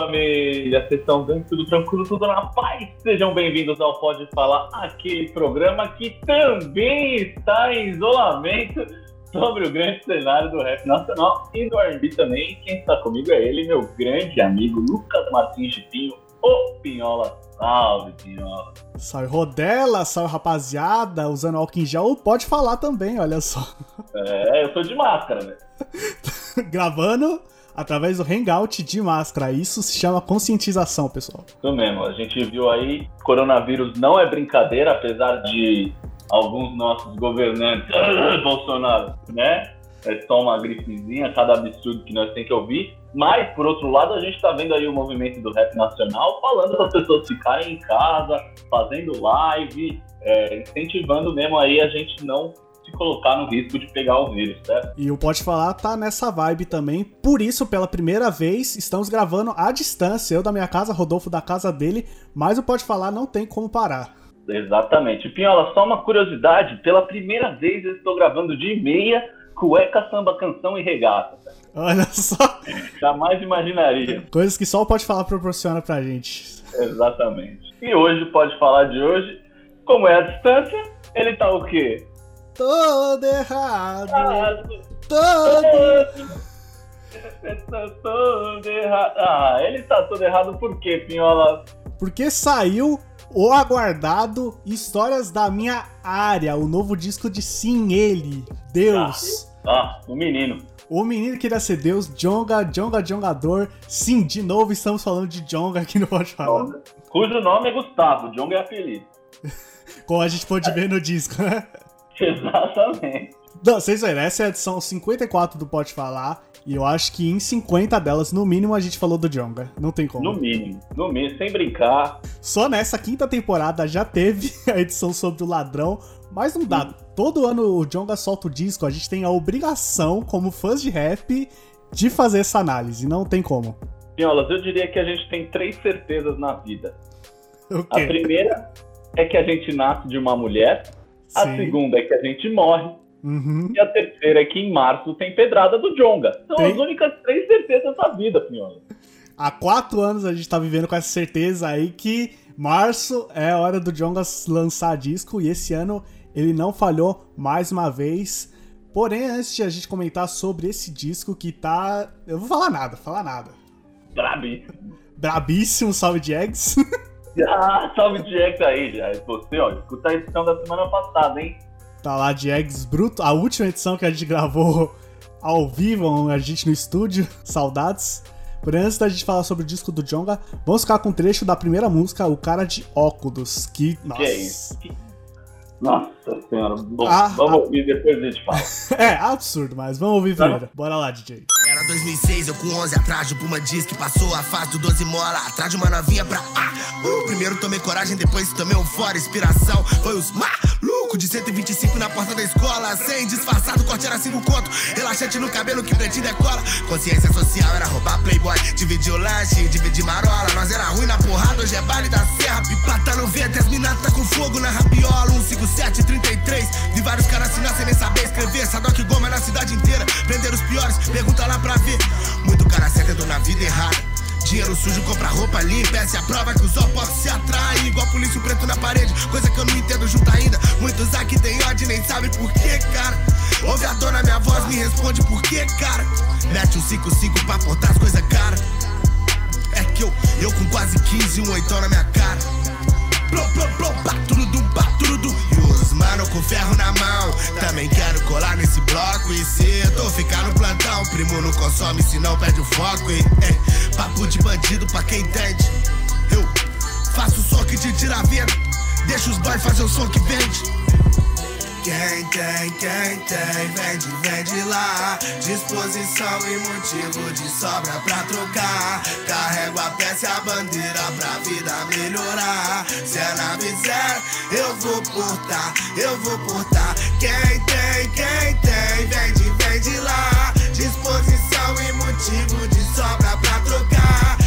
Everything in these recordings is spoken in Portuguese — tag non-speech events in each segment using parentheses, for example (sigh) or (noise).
Família! Vocês estão bem? Tudo tranquilo? Tudo na paz? Sejam bem-vindos ao Pode Falar, aquele programa que também está em isolamento sobre o grande cenário do rap nacional e do R&B também. Quem está comigo é ele, meu grande amigo Lucas Martins de Pinho, o Pinhola. Salve, Pinhola! Salve, Rodela! Salve, rapaziada! Usando álcool em gel, pode falar também, olha só. É, eu tô de máscara, velho. (laughs) Gravando através do Hangout de máscara. Isso se chama conscientização, pessoal. Isso mesmo. A gente viu aí, coronavírus não é brincadeira, apesar de alguns nossos governantes, (laughs) Bolsonaro, né? É só uma gripezinha, cada absurdo que nós tem que ouvir. Mas, por outro lado, a gente está vendo aí o movimento do rap nacional falando para as pessoas ficarem em casa, fazendo live, é, incentivando mesmo aí a gente não se colocar no risco de pegar o vírus, certo? E o Pode Falar tá nessa vibe também. Por isso, pela primeira vez, estamos gravando à distância. Eu da minha casa, Rodolfo da casa dele. Mas o Pode Falar não tem como parar. Exatamente. Pinhola, só uma curiosidade: pela primeira vez eu estou gravando de meia, cueca, samba, canção e regata. Olha só. Jamais imaginaria. Coisas que só o Pode Falar proporciona pra gente. Exatamente. E hoje, Pode Falar de hoje, como é a distância, ele tá o quê? Todo errado. Ah, Todo. Tá (laughs) todo errado. Ah, ele tá todo errado por quê, Pinhola? Porque saiu o aguardado Histórias da Minha Área, o novo disco de Sim Ele, Deus. Ah, o menino. O menino queria ser Deus, Jonga, Jonga, Jongador. Sim, de novo estamos falando de Jonga aqui no Pode Falar. Cujo nome é Gustavo, Jong é apelido. (laughs) Como a gente pôde ver no disco, né? (laughs) Exatamente. Não, vocês verem, essa é a edição 54 do Pode Falar. E eu acho que em 50 delas, no mínimo, a gente falou do Jonga. Não tem como. No mínimo, no mínimo, sem brincar. Só nessa quinta temporada já teve (laughs) a edição sobre o ladrão, mas não dá. Todo ano o Jonga solta o disco, a gente tem a obrigação, como fãs de rap, de fazer essa análise. Não tem como. Pinholas, eu diria que a gente tem três certezas na vida. A primeira é que a gente nasce de uma mulher. A Sim. segunda é que a gente morre. Uhum. E a terceira é que em março tem pedrada do Jonga. São Tem. as únicas três certezas da vida, Pinhola. Há quatro anos a gente tá vivendo com essa certeza aí que março é a hora do Jonga lançar disco e esse ano ele não falhou mais uma vez. Porém, antes de a gente comentar sobre esse disco que tá. Eu vou falar nada, falar nada. Brabíssimo. Brabíssimo, salve de eggs. (laughs) (laughs) Ah, salve Jack aí, já. Você, ó, escuta a edição da semana passada, hein? Tá lá eggs bruto, a última edição que a gente gravou ao vivo, a gente no estúdio. (laughs) Saudades. Porém, antes da gente falar sobre o disco do Jonga, vamos ficar com um trecho da primeira música, O Cara de Óculos, que. Nossa. Que é isso? Nossa senhora. Bom, Ah, vamos ah. ouvir depois a gente fala. (laughs) É, absurdo, mas vamos ouvir primeiro. Bora lá, DJ. Era 2006, eu com 11 atrás de Puma diz que passou a fase do 12 mola Atrás de uma novinha pra ah, uh, Primeiro tomei coragem, depois tomei um fora Inspiração. Foi os malucos de 125 na porta da escola. Sem disfarçado, corte era cinco conto. Relaxante no cabelo que pretinho decola. Consciência social era roubar playboy. Dividir o lanche, dividir marola. Nós era ruim na porrada, hoje é baile da serra. Pipata no vento, as minas tá com fogo na rabiola. 157, 33 Vi vários caras assinar sem nem saber escrever. Sadoc Goma na cidade inteira. Prender os piores, pergunta lá pra ver. Muito cara entrou na vida errada. Dinheiro sujo, compra roupa limpa. Essa é a prova que os opostos se atraem. Igual polícia preto na parede. Coisa que eu não entendo junto ainda. Muitos aqui tem ódio e nem sabem por que, cara. Ouve a dona, minha voz me responde por que, cara. Mete um 5-5 pra portar as coisas cara. É que eu, eu com quase 15 um oitão na minha cara. Plom, plom, plom, pá, turudum, pá, turudum. Mano com ferro na mão. Também quero colar nesse bloco E cedo ficar no plantão Primo não consome, senão perde o foco E, é, papo de bandido pra quem entende. Eu faço o som que te tira a vida Deixa os boys fazer o som que vende Quem tem, quem tem, vende, vende lá. Disposição e motivo de sobra pra trocar. Carrego a peça e a bandeira pra vida melhorar. Se é nave zero, eu vou portar, eu vou portar. Quem tem, quem tem, vende, vende lá. Disposição e motivo de sobra pra trocar.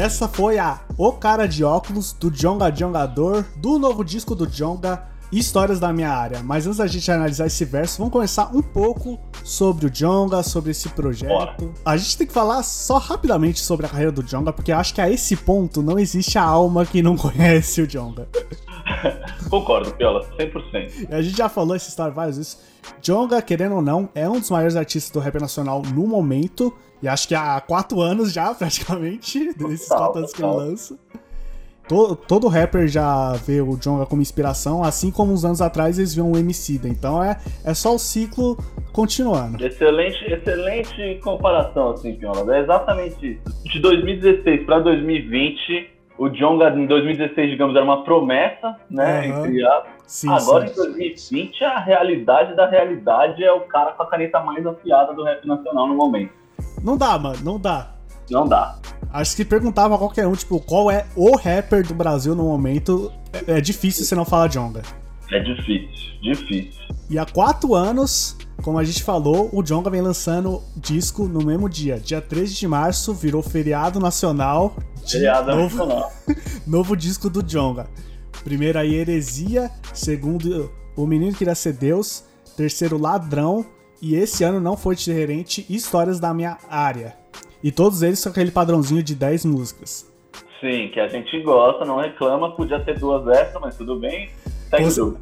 Essa foi a O Cara de Óculos do Jonga Jongador, do novo disco do Jonga, Histórias da Minha Área. Mas antes da gente analisar esse verso, vamos começar um pouco sobre o Jonga, sobre esse projeto. A gente tem que falar só rapidamente sobre a carreira do Jonga, porque eu acho que a esse ponto não existe a alma que não (laughs) conhece o Jonga. Concordo, Piola, 100%. E a gente já falou essa história várias vezes. Jonga, querendo ou não, é um dos maiores artistas do rap nacional no momento. E acho que há quatro anos já, (laughs) praticamente, desses quatro anos que ele lança. To- Todo rapper já vê o Jonga como inspiração, assim como uns anos atrás eles viam o MC. Então é, é só o ciclo continuando. Excelente, excelente comparação, assim, Piola. É exatamente isso. De 2016 para 2020, o Jonga em 2016, digamos, era uma promessa, né? Aham. Entre aspas. Sim, Agora sim. em 2020, a realidade da realidade é o cara com a caneta mais afiada do rap nacional no momento. Não dá, mano, não dá. Não dá. Acho que perguntava a qualquer um, tipo, qual é o rapper do Brasil no momento, é, é difícil você não falar Jonga. É difícil, difícil. E há quatro anos, como a gente falou, o Jonga vem lançando disco no mesmo dia. Dia 13 de março, virou feriado nacional. Feriado novo, nacional. (laughs) novo disco do Jonga. Primeiro aí, Heresia. Segundo, O Menino Queria Ser Deus. Terceiro, Ladrão. E esse ano não foi diferente, Histórias da Minha Área. E todos eles com aquele padrãozinho de 10 músicas. Sim, que a gente gosta, não reclama, podia ter duas extras, mas tudo bem. Tudo.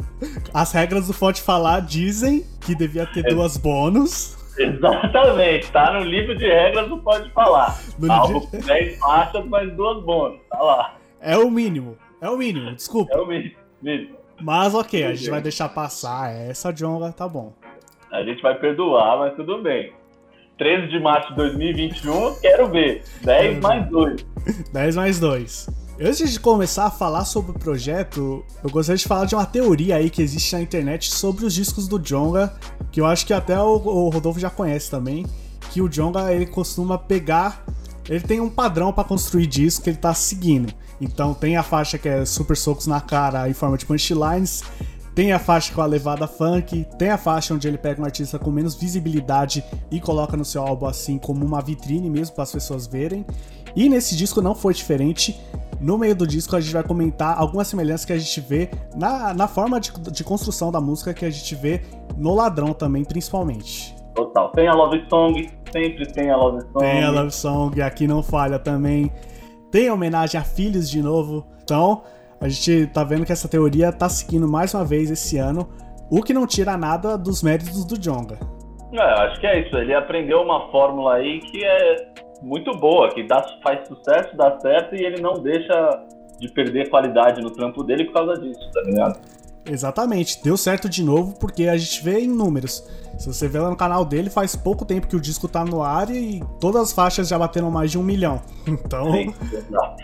As regras do Pode Falar dizem que devia ter É. duas bônus. Exatamente, tá no livro de regras do Pode Falar. No livro- com 10 faixas, mais duas bônus. Tá lá. É o mínimo. É o mínimo, desculpa. É o mesmo. mesmo. Mas ok, a gente vai deixar passar essa Jonga, tá bom. A gente vai perdoar, mas tudo bem. 13 de março de 2021, quero ver. 10 mais 2. 10 mais 2. Antes de começar a falar sobre o projeto, eu gostaria de falar de uma teoria aí que existe na internet sobre os discos do Jonga, que eu acho que até o, Rodolfo já conhece também, que o Jonga ele costuma pegar, ele tem um padrão pra construir disco que ele tá seguindo. Então tem a faixa que é super socos na cara em forma de punchlines, tem a faixa com a levada funk, tem a faixa onde ele pega um artista com menos visibilidade e coloca no seu álbum assim como uma vitrine mesmo para as pessoas verem. E nesse disco não foi diferente. No meio do disco a gente vai comentar algumas semelhanças que a gente vê na, na forma de, de construção da música que a gente vê no Ladrão também, principalmente. Total. Tem a Love Song, sempre tem a Love Song. Tem a Love Song, aqui não falha também. Tem a homenagem a filhos de novo. Então, a gente tá vendo que essa teoria tá seguindo mais uma vez esse ano, o que não tira nada dos méritos do Jonga. É, acho que é isso. Ele aprendeu uma fórmula aí que é muito boa, que dá, faz sucesso, dá certo e ele não deixa de perder qualidade no trampo dele por causa disso, tá ligado? Exatamente, deu certo de novo porque a gente vê em números. Se você vê lá no canal dele, faz pouco tempo que o disco tá no ar e todas as faixas já bateram mais de um milhão. Então, Sim, exato.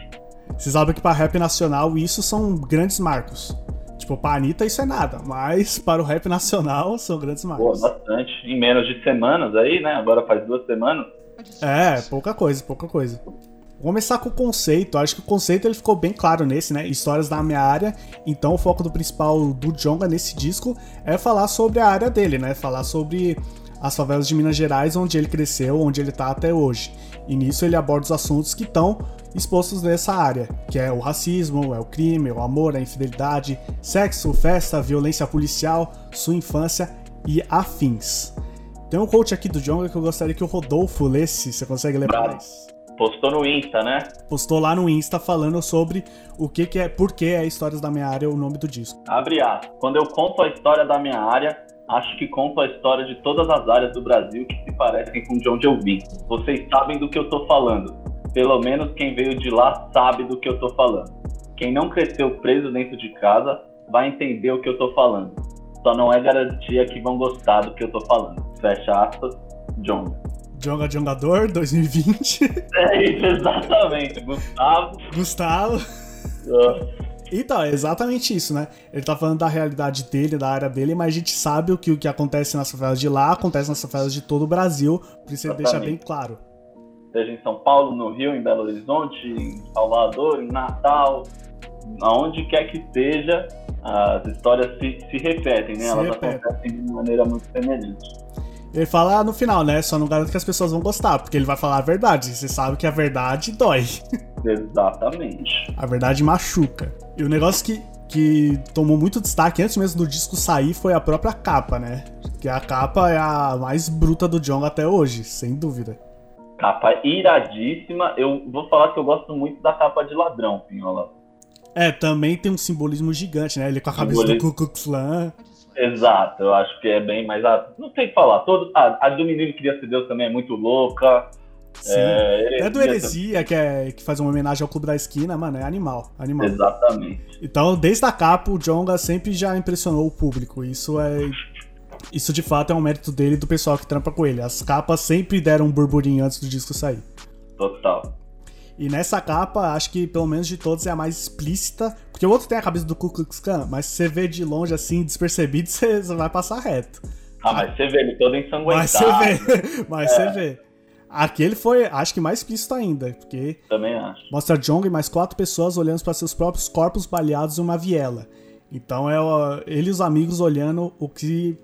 você sabe que para rap nacional isso são grandes marcos. Tipo, pra Anitta isso é nada, mas para o rap nacional são grandes Pô, marcos. bastante. Em menos de semanas aí, né? Agora faz duas semanas. É, pouca coisa, pouca coisa. Vou começar com o conceito. Acho que o conceito ele ficou bem claro nesse, né? Histórias da minha área. Então o foco do principal do Jonga nesse disco é falar sobre a área dele, né? Falar sobre as favelas de Minas Gerais, onde ele cresceu, onde ele tá até hoje. E nisso ele aborda os assuntos que estão expostos nessa área, que é o racismo, é o crime, o amor, a infidelidade, sexo, festa, violência policial, sua infância e afins. Tem um coach aqui do Jonga que eu gostaria que o Rodolfo lesse. Você consegue ler pra Bravo. nós? Postou no Insta, né? Postou lá no Insta falando sobre o que, que é, por que é Histórias da Minha Área o nome do disco. Abre aspas. Quando eu conto a história da minha área, acho que conto a história de todas as áreas do Brasil que se parecem com de onde eu vim. Vocês sabem do que eu tô falando. Pelo menos quem veio de lá sabe do que eu tô falando. Quem não cresceu preso dentro de casa vai entender o que eu tô falando. Só não é garantia que vão gostar do que eu tô falando. Fecha aspas, John. Jonga Jongador 2020. (laughs) É isso, exatamente. Gustavo. Gustavo. Nossa. Então, é exatamente isso, né? Ele tá falando da realidade dele, da área dele, mas a gente sabe o que, o que acontece nas favelas de lá, acontece nas favelas de todo o Brasil, por isso ele deixa bem claro. Seja em São Paulo, no Rio, em Belo Horizonte, em Salvador, em Natal, aonde quer que esteja, as histórias se, se repetem, né? Se Elas repetem. acontecem de maneira muito semelhante. Ele fala no final, né? Só não garanto que as pessoas vão gostar, porque ele vai falar a verdade. Você sabe que a verdade dói. (laughs) Exatamente. A verdade machuca. E o negócio que, que tomou muito destaque antes mesmo do disco sair foi a própria capa, né? Que a capa é a mais bruta do John até hoje, sem dúvida. Capa iradíssima. Eu vou falar que eu gosto muito da capa de ladrão, Pinhola. É, também tem um simbolismo gigante, né? Ele com a cabeça do Simbolismo. Ku Klux Klan. Exato, eu acho que é bem mais. a- Não sei o que falar. Todo... A, a do menino que queria ser Deus também é muito louca. Sim. É, É do Heresia, que, é, que faz uma homenagem ao Clube da Esquina, mano, é animal, animal. Exatamente. Então, desde a capa, o Jonga sempre já impressionou o público. Isso é. Isso de fato é um mérito dele e do pessoal que trampa com ele. As capas sempre deram um burburinho antes do disco sair. Total. E nessa capa, acho que pelo menos de todos é a mais explícita. Porque o outro tem a cabeça do Ku Klux Klan, mas se você vê de longe assim, despercebido, (laughs) você você vai passar reto. Ah, mas você vê ele todo ensanguentado. Mas você vê. (laughs) Mas você vê. Aquele foi, acho que mais explícito ainda, porque Também acho. mostra Jong e mais quatro pessoas olhando para seus próprios corpos baleados em uma viela. Então é ele e os amigos olhando o que,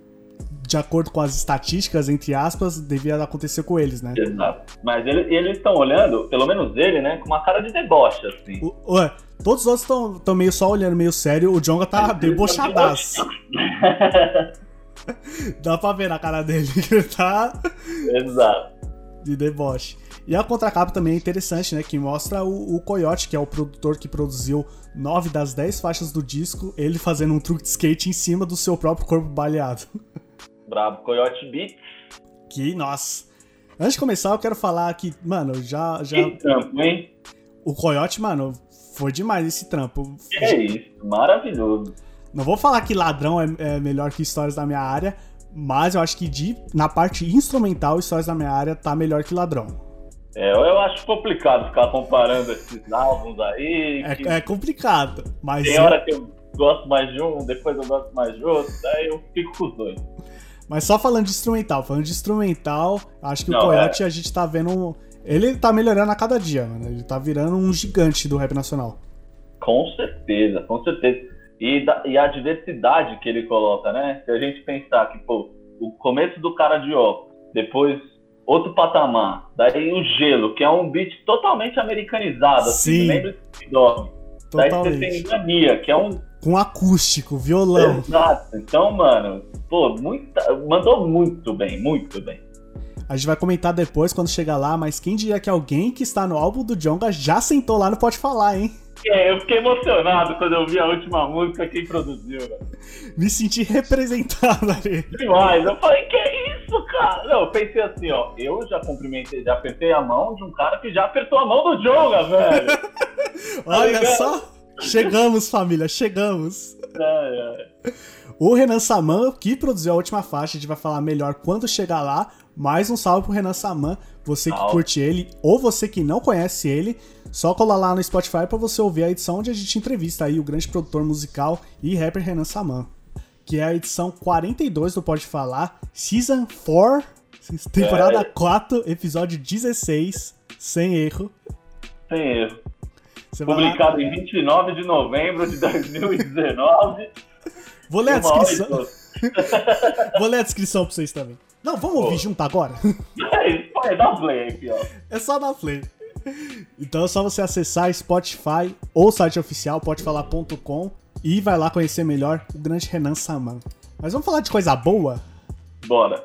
de acordo com as estatísticas, entre aspas, devia acontecer com eles, né? Exato. Mas ele- eles estão olhando, pelo menos ele, né, com uma cara de deboche, assim. O- ué, todos os outros estão meio só olhando meio sério, o Jonga tá debochadaço. (laughs) Dá pra ver na cara dele que ele tá Exato. de deboche. E a contracapa também é interessante, né? Que mostra o, o Coyote, que é o produtor que produziu nove das dez faixas do disco, ele fazendo um truque de skate em cima do seu próprio corpo baleado. (laughs) Bravo. Coyote Beat. Que, nossa. Antes de começar, eu quero falar que, mano, já. já Que trampo, hein? o Coyote, mano, foi demais esse trampo. Que é isso. Maravilhoso. Não vou falar que ladrão é, é melhor que histórias da minha área, mas eu acho que de, na parte instrumental, histórias da minha área tá melhor que ladrão. É, eu acho complicado ficar comparando esses álbuns aí. É, é complicado, mas. Tem hora que eu gosto mais de um, depois eu gosto mais de outro, daí eu fico com os dois. Mas só falando de instrumental, falando de instrumental, acho que o Não, Coyote a gente tá vendo. Ele tá melhorando a cada dia, mano. Ele tá virando um gigante do rap nacional. Com certeza, com certeza. E, da- e a diversidade que ele coloca, né? Se a gente pensar que, pô, o começo do cara de óculos, depois outro patamar, daí o gelo, que é um beat totalmente americanizado, assim, Sim. lembra do Dog. Daí você tem Mania, que é um. Com acústico, violão. Exato. Então, mano, pô, muita, mandou muito bem, muito bem. A gente vai comentar depois quando chegar lá, mas quem diria que alguém que está no álbum do Jonga já sentou lá no Pode Falar, hein? É, eu fiquei emocionado quando eu vi a última música quem produziu, velho. Me senti representado (laughs) ali. demais. Eu falei, que isso, cara? Não, eu pensei assim, ó. Eu já cumprimentei, já apertei a mão de um cara que já apertou a mão do Jonga, velho. (laughs) Olha ligado? só. Chegamos, família, chegamos. Ai, ai. O Renan Saman, que produziu a última faixa, a gente vai falar melhor quando chegar lá. Mais um salve pro Renan Saman, você que curte ele ou você que não conhece ele, só colar lá no Spotify pra você ouvir a edição onde a gente entrevista aí o grande produtor musical e rapper Renan Saman, que é a edição 42 do Pode Falar, Season 4, temporada É. 4, episódio 16, sem erro. Sem erro. Você vai lá- Publicado em 29 de novembro de 2019. (laughs) Vou ler a descrição. (laughs) Vou ler a descrição pra vocês também. Não, vamos ouvir junto agora. (laughs) Vai, dá play aqui, ó. É só dar play. Então é só você acessar Spotify ou site oficial podefalar.com e vai lá conhecer melhor o grande Renan Saman. Mas vamos falar de coisa boa? Bora.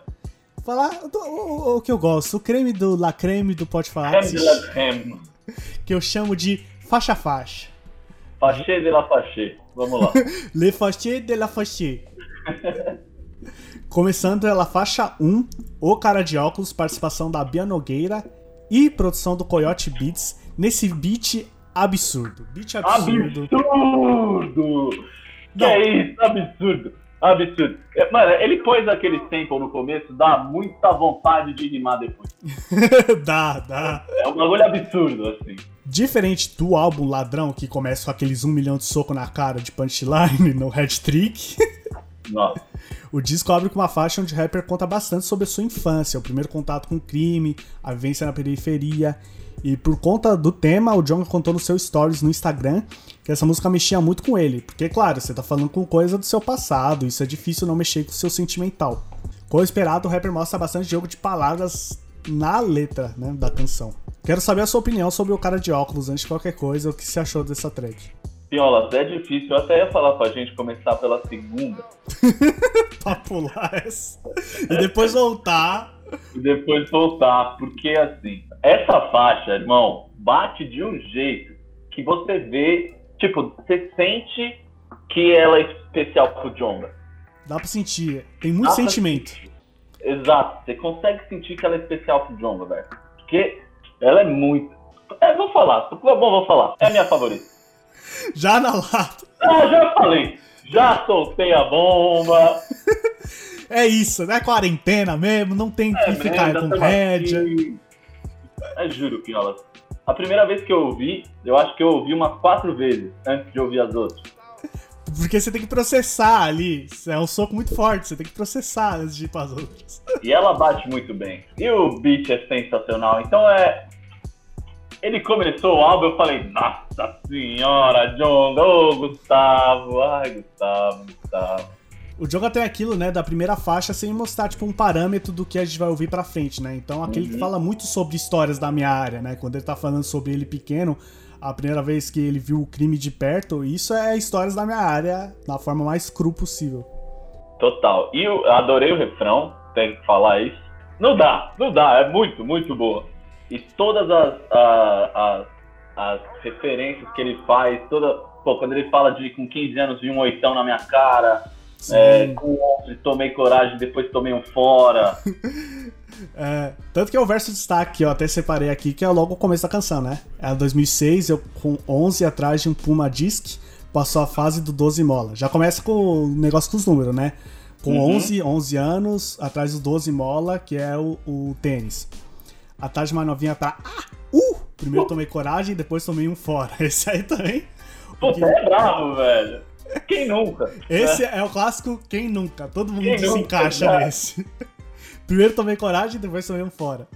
Falar do, o, o que eu gosto, o creme do La Creme do Pode Falar, Creme de la creme. que eu chamo de faixa a faixa. Fachê de la fachê. Vamos lá. (laughs) Le Fachê de la Fachê. Começando pela faixa 1, O Cara de Óculos, participação da Bia Nogueira e produção do Coyote Beats, nesse beat absurdo. Beat absurdo. Absurdo! Que Não. é isso? Absurdo. Absurdo. É, Mano, ele pôs aquele sample no começo, dá muita vontade de rimar depois. (laughs) dá, dá. É um bagulho absurdo, assim. Diferente do álbum Ladrão, que começa com aqueles um milhão de soco na cara de punchline no head trick, (laughs) Nossa. o disco abre com uma faixa onde o rapper conta bastante sobre a sua infância, o primeiro contato com o crime, a vivência na periferia. E por conta do tema, o John contou no seu stories no Instagram que essa música mexia muito com ele. Porque, claro, você tá falando com coisa do seu passado, isso é difícil não mexer com o seu sentimental. Como esperado, o rapper mostra bastante jogo de palavras na letra né, da canção. Quero saber a sua opinião sobre o cara de óculos antes de qualquer coisa, o que você achou dessa track. Piolas, é difícil. Eu até ia falar pra gente começar pela segunda (laughs) pra pular essa. E depois voltar. e depois voltar, porque assim, essa faixa, irmão, bate de um jeito que você vê, tipo, você sente que ela é especial pro Jonga. Dá pra sentir. Tem muito Dá sentimento. Exato, você consegue sentir que ela é especial pro Jonga, velho. Porque ela é muito. É, vou falar, bom, vou falar. É a minha favorita. (laughs) Já na lata. Ah, já falei. Já soltei a bomba. (laughs) É isso, né? Quarentena mesmo, não tem que É, ficar merda, com rédea. É, juro, Piolas. A primeira vez que eu ouvi, eu acho que eu ouvi umas quatro vezes antes de ouvir as outras. Porque você tem que processar ali. É um soco muito forte, você tem que processar antes de ir pras outras. E ela bate muito bem. E o beat é sensacional. Então é. Ele começou o álbum, eu falei, nossa senhora, John, ô Gustavo, ai Gustavo, Gustavo. O Jonga tem aquilo, né, da primeira faixa sem mostrar, tipo, um parâmetro do que a gente vai ouvir pra frente, né? Então, aquele que Uhum. fala muito sobre histórias da minha área, né? Quando ele tá falando sobre ele pequeno, a primeira vez que ele viu o crime de perto, isso é histórias da minha área, da forma mais cru possível. Total. E eu adorei o refrão, tenho que falar isso. Não dá, não dá, é muito, muito boa. E todas as, as, as referências que ele faz, toda. Pô, quando ele fala de com 15 anos vi um oitão na minha cara. É, com 11 tomei coragem, depois tomei um fora. (laughs) É, tanto que é o verso de destaque, eu até separei aqui, que é logo o começo da canção, né? É 2006, eu com 11 atrás de um Puma Disc, passou a fase do 12 mola. Já começa com o negócio com os números, né? Com Uhum. 11, 11 anos, atrás do 12 mola, que é o, o tênis. Atrás de uma novinha pra... Ah! Uh! Primeiro tomei coragem, depois tomei um fora. (laughs) Esse aí também. Puta, é bravo, velho. Quem nunca? Esse é o clássico Quem Nunca. Todo mundo Quem se nunca, encaixa exato. nesse. Primeiro tomei coragem, depois tomei um fora.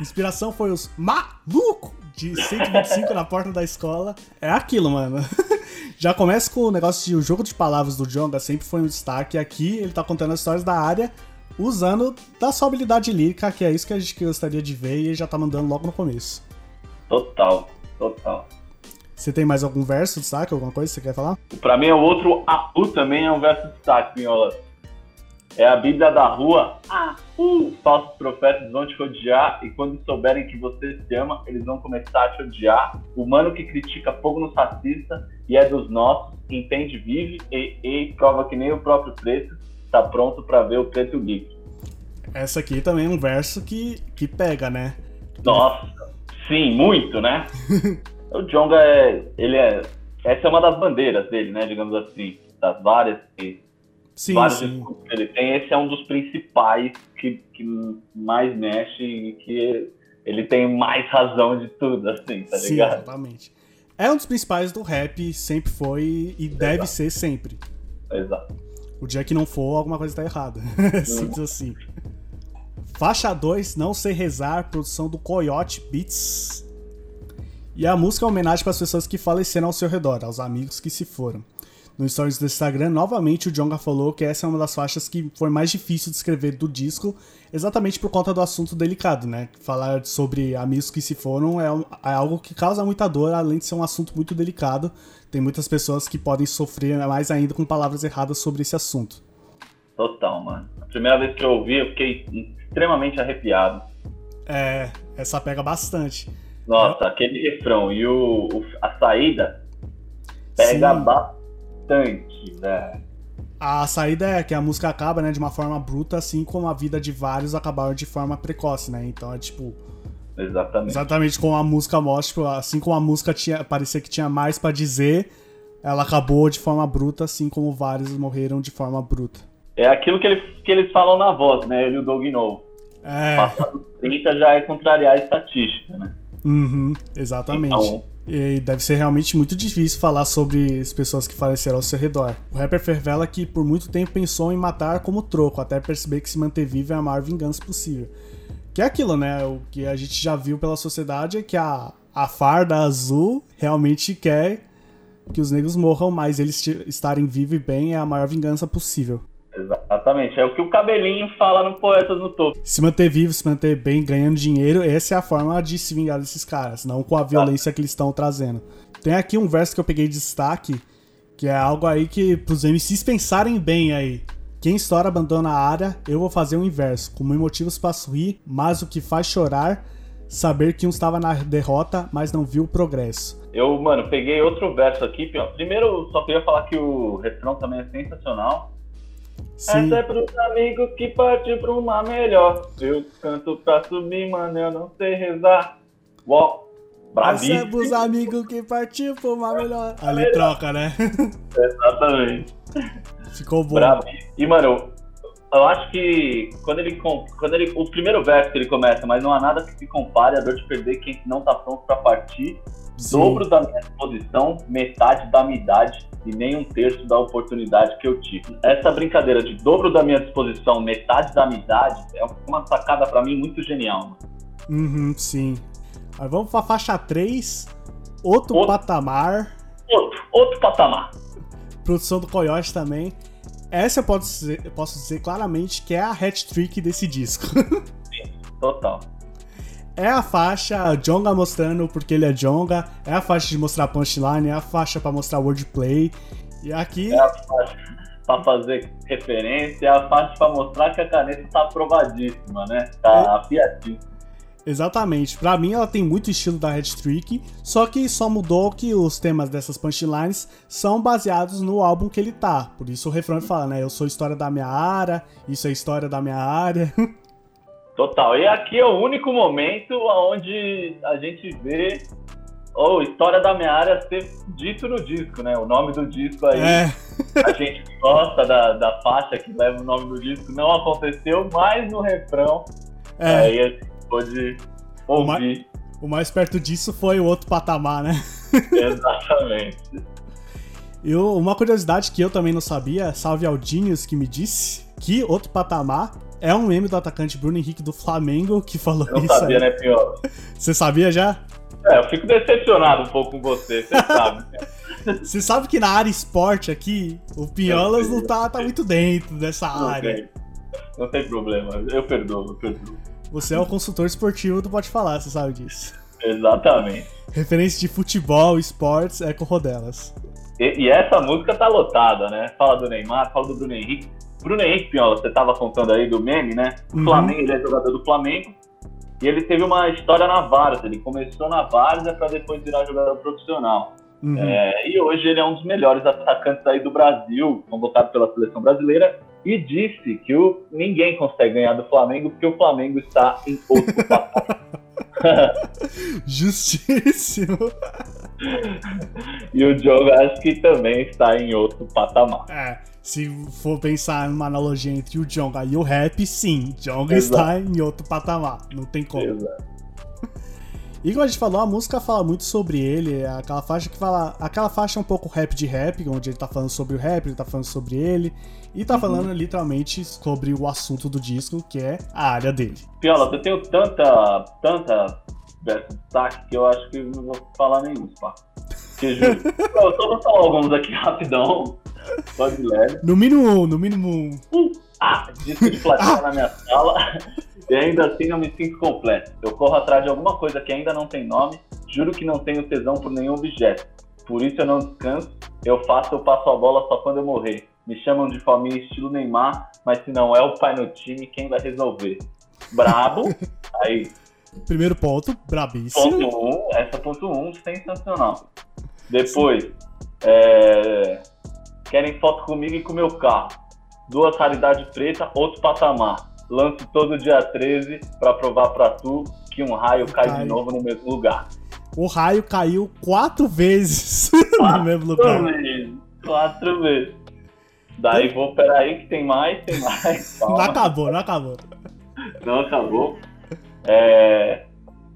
Inspiração foi os maluco de 125 na porta da escola. É aquilo, mano. (laughs) Já começa com o negócio de o jogo de palavras do Jonga sempre foi um destaque. Aqui ele tá contando as histórias da área usando da sua habilidade lírica, que é isso que a gente gostaria de ver e ele já tá mandando logo no começo. Total, total. Você tem mais algum verso, destaque, alguma coisa que você quer falar? Pra mim, o outro AU também é um verso de destaque, Pinhola. É a Bíblia da rua. Uh, falsos profetas vão te rodear e quando souberem que você se ama, eles vão começar a te odiar. O mano que critica fogo nos racistas e é dos nossos, entende, vive e, e prova que nem o próprio preto tá pronto pra ver o preto geek. Essa aqui também é um verso que, que pega, né? Nossa, sim, muito, né? (laughs) o Jonga é, ele é, essa é uma das bandeiras dele, né, digamos assim, das várias que Sim, vários sim. que ele tem, esse é um dos principais que, que mais mexe e que ele tem mais razão de tudo, assim, tá Sim, ligado? exatamente. É um dos principais do rap, sempre foi e deve ser sempre. Exato. O dia que não for, alguma coisa tá errada. (laughs) Simples assim. Faixa 2, Não Sei Rezar, produção do Coyote Beats. E a música é uma homenagem para as pessoas que faleceram ao seu redor, aos amigos que se foram. No stories do Instagram, novamente o Jonga falou que essa é uma das faixas que foi mais difícil de escrever do disco, exatamente por conta do assunto delicado, né? Falar sobre amigos que se foram é, um- é algo que causa muita dor, além de ser um assunto muito delicado. Tem muitas pessoas que podem sofrer mais ainda com palavras erradas sobre esse assunto. Total, mano. A primeira vez que eu ouvi, eu fiquei extremamente arrepiado. É, essa pega bastante. Nossa, aquele refrão e o, o- a saída pega Sim. bastante, né? A saída é que a música acaba, né, de uma forma bruta, assim como a vida de vários acabaram de forma precoce, né? Então é tipo, Exatamente. exatamente como a música mostra, tipo, assim como a música tinha, parecia que tinha mais pra dizer, ela acabou de forma bruta, assim como vários morreram de forma bruta. É aquilo que eles, que eles falam na voz, né? Ele e o Doug Novo. É, Passado 30 já é contrariar a estatística, né? Uhum, exatamente. Então, E deve ser realmente muito difícil falar sobre as pessoas que faleceram ao seu redor. O rapper Fervela que por muito tempo pensou em matar como troco, até perceber que se manter vivo é a maior vingança possível. Que é aquilo, né? O que a gente já viu pela sociedade é que a, a farda azul realmente quer que os negros morram, mas eles estarem vivos e bem é a maior vingança possível. Exatamente. É o que o cabelinho fala no Poetas no Topo. Se manter vivo, se manter bem, ganhando dinheiro, essa é a forma de se vingar desses caras, não com a violência que eles estão trazendo. Tem aqui um verso que eu peguei de destaque, que é algo aí que pros MCs pensarem bem aí. Quem estoura abandona a área, eu vou fazer o inverso. Com motivos pra sorrir, mas o que faz chorar, saber que um estava na derrota, mas não viu o progresso. Eu, mano, peguei outro verso aqui. Pior. Primeiro, só queria falar que o refrão também é sensacional. Sim, Essa é pros amigos que partiu pra uma melhor. Eu canto pra subir, mano, eu não sei rezar. Uau, essa é bravíssimo. pros amigos que partiu por uma melhor. Ali troca, né? Exatamente. Ficou bom. Bravo. E, mano, eu, acho que quando ele, quando ele. O primeiro verso que ele começa, mas não há nada que se compare a dor de perder quem não tá pronto pra partir. Sim. Dobro da minha disposição, metade da minha idade e nem um terço da oportunidade que eu tive. Essa brincadeira de dobro da minha disposição, metade da minha idade, é uma sacada pra mim muito genial. Mano. Uhum, sim. Mas vamos pra faixa 3. Outro Outro. patamar. Outro, outro patamar. Produção do Coyote também. Essa eu posso dizer, eu posso dizer claramente que é a hat-trick desse disco. (laughs) Total. é a faixa Jonga mostrando porque ele é Jonga. É a faixa de mostrar punchline. É a faixa pra mostrar wordplay. E aqui, É a faixa pra fazer referência, é a faixa pra mostrar que a caneta tá aprovadíssima, né? Tá afiadíssima. Exatamente. Pra mim, ela tem muito estilo da hat-trick. Só que só mudou que os temas dessas punchlines são baseados no álbum que ele tá. Por isso o refrão fala, né? Eu sou história da minha área. Isso é história da minha área. (laughs) Total. E aqui é o único momento onde a gente vê ou história da minha área ser dito no disco, né? O nome do disco aí, é. (laughs) a gente que gosta da, da faixa que leva o nome do disco, não aconteceu, mas no refrão É. aí pôde ouvir. O mais perto disso foi o outro patamar, né? (laughs) Exatamente. Eu, uma curiosidade que eu também não sabia, salve Aldinhos que me disse, que outro patamar é um meme do atacante Bruno Henrique do Flamengo que falou Eu não isso sabia, aí. né, Pior? (laughs) Você sabia já? É, eu fico decepcionado um pouco com você, você (laughs) sabe. Você sabe que na área esporte aqui, o Piolas não tá, tá muito dentro dessa Não área. tem, não tem problema, eu perdoo, eu perdoo. Você é o consultor esportivo do Pode Falar, você sabe disso. Exatamente. Referência de futebol, esportes, é com Rodelas. E, e essa música tá lotada, né? Fala do Neymar, fala do Bruno Henrique. Bruno Henrique, Piola, você tava contando aí do meme, né? O Uhum. Flamengo, ele é jogador do Flamengo. E ele teve uma história na Várzea. Ele começou na Várzea pra depois virar jogador profissional. Uhum. É, e hoje ele é um dos melhores atacantes aí do Brasil, convocado pela seleção brasileira. E disse que o, ninguém consegue ganhar do Flamengo porque o Flamengo está em outro (laughs) patamar. (laughs) Justíssimo. (laughs) e o Diogo acho que também está em outro patamar. É, se for pensar numa analogia entre o Jonga e o rap, sim, Jonga Exato. está em outro patamar, não tem como. Exato. E como a gente falou, a música fala muito sobre ele, é aquela faixa que fala. Aquela faixa é um pouco rap de rap, onde ele tá falando sobre o rap, ele tá falando sobre ele, e Uhum. tá falando literalmente sobre o assunto do disco, que é a área dele. Piola, eu tenho tanta, tanta destaque que eu acho que não vou falar nenhum, pá. Te juro. (laughs) eu só vou falar alguns aqui rapidão. Só de leve. No mínimo um, no mínimo um. Ah, disco de platina na minha sala. (laughs) E ainda assim não me sinto completo. Eu corro atrás de alguma coisa que ainda não tem nome. Juro que não tenho tesão por nenhum objeto. Por isso eu não descanso. Eu faço, eu passo a bola só quando eu morrer. Me chamam de família estilo Neymar, mas se não é o pai no time, quem vai resolver? Brabo. (laughs) Aí, Primeiro ponto, brabíssimo. Ponto 1, um, essa ponto 1, um, sensacional. Depois, é, querem foto comigo e com meu carro. Duas raridade preta, outro patamar. Lanço todo dia 13 pra provar pra tu que um raio cai Cai. de novo no mesmo lugar. O raio caiu quatro vezes (laughs) no mesmo lugar. Também, Quatro vezes. Daí vou, peraí, que tem mais, tem mais. (laughs) Não Calma. acabou, não acabou. Não acabou. É,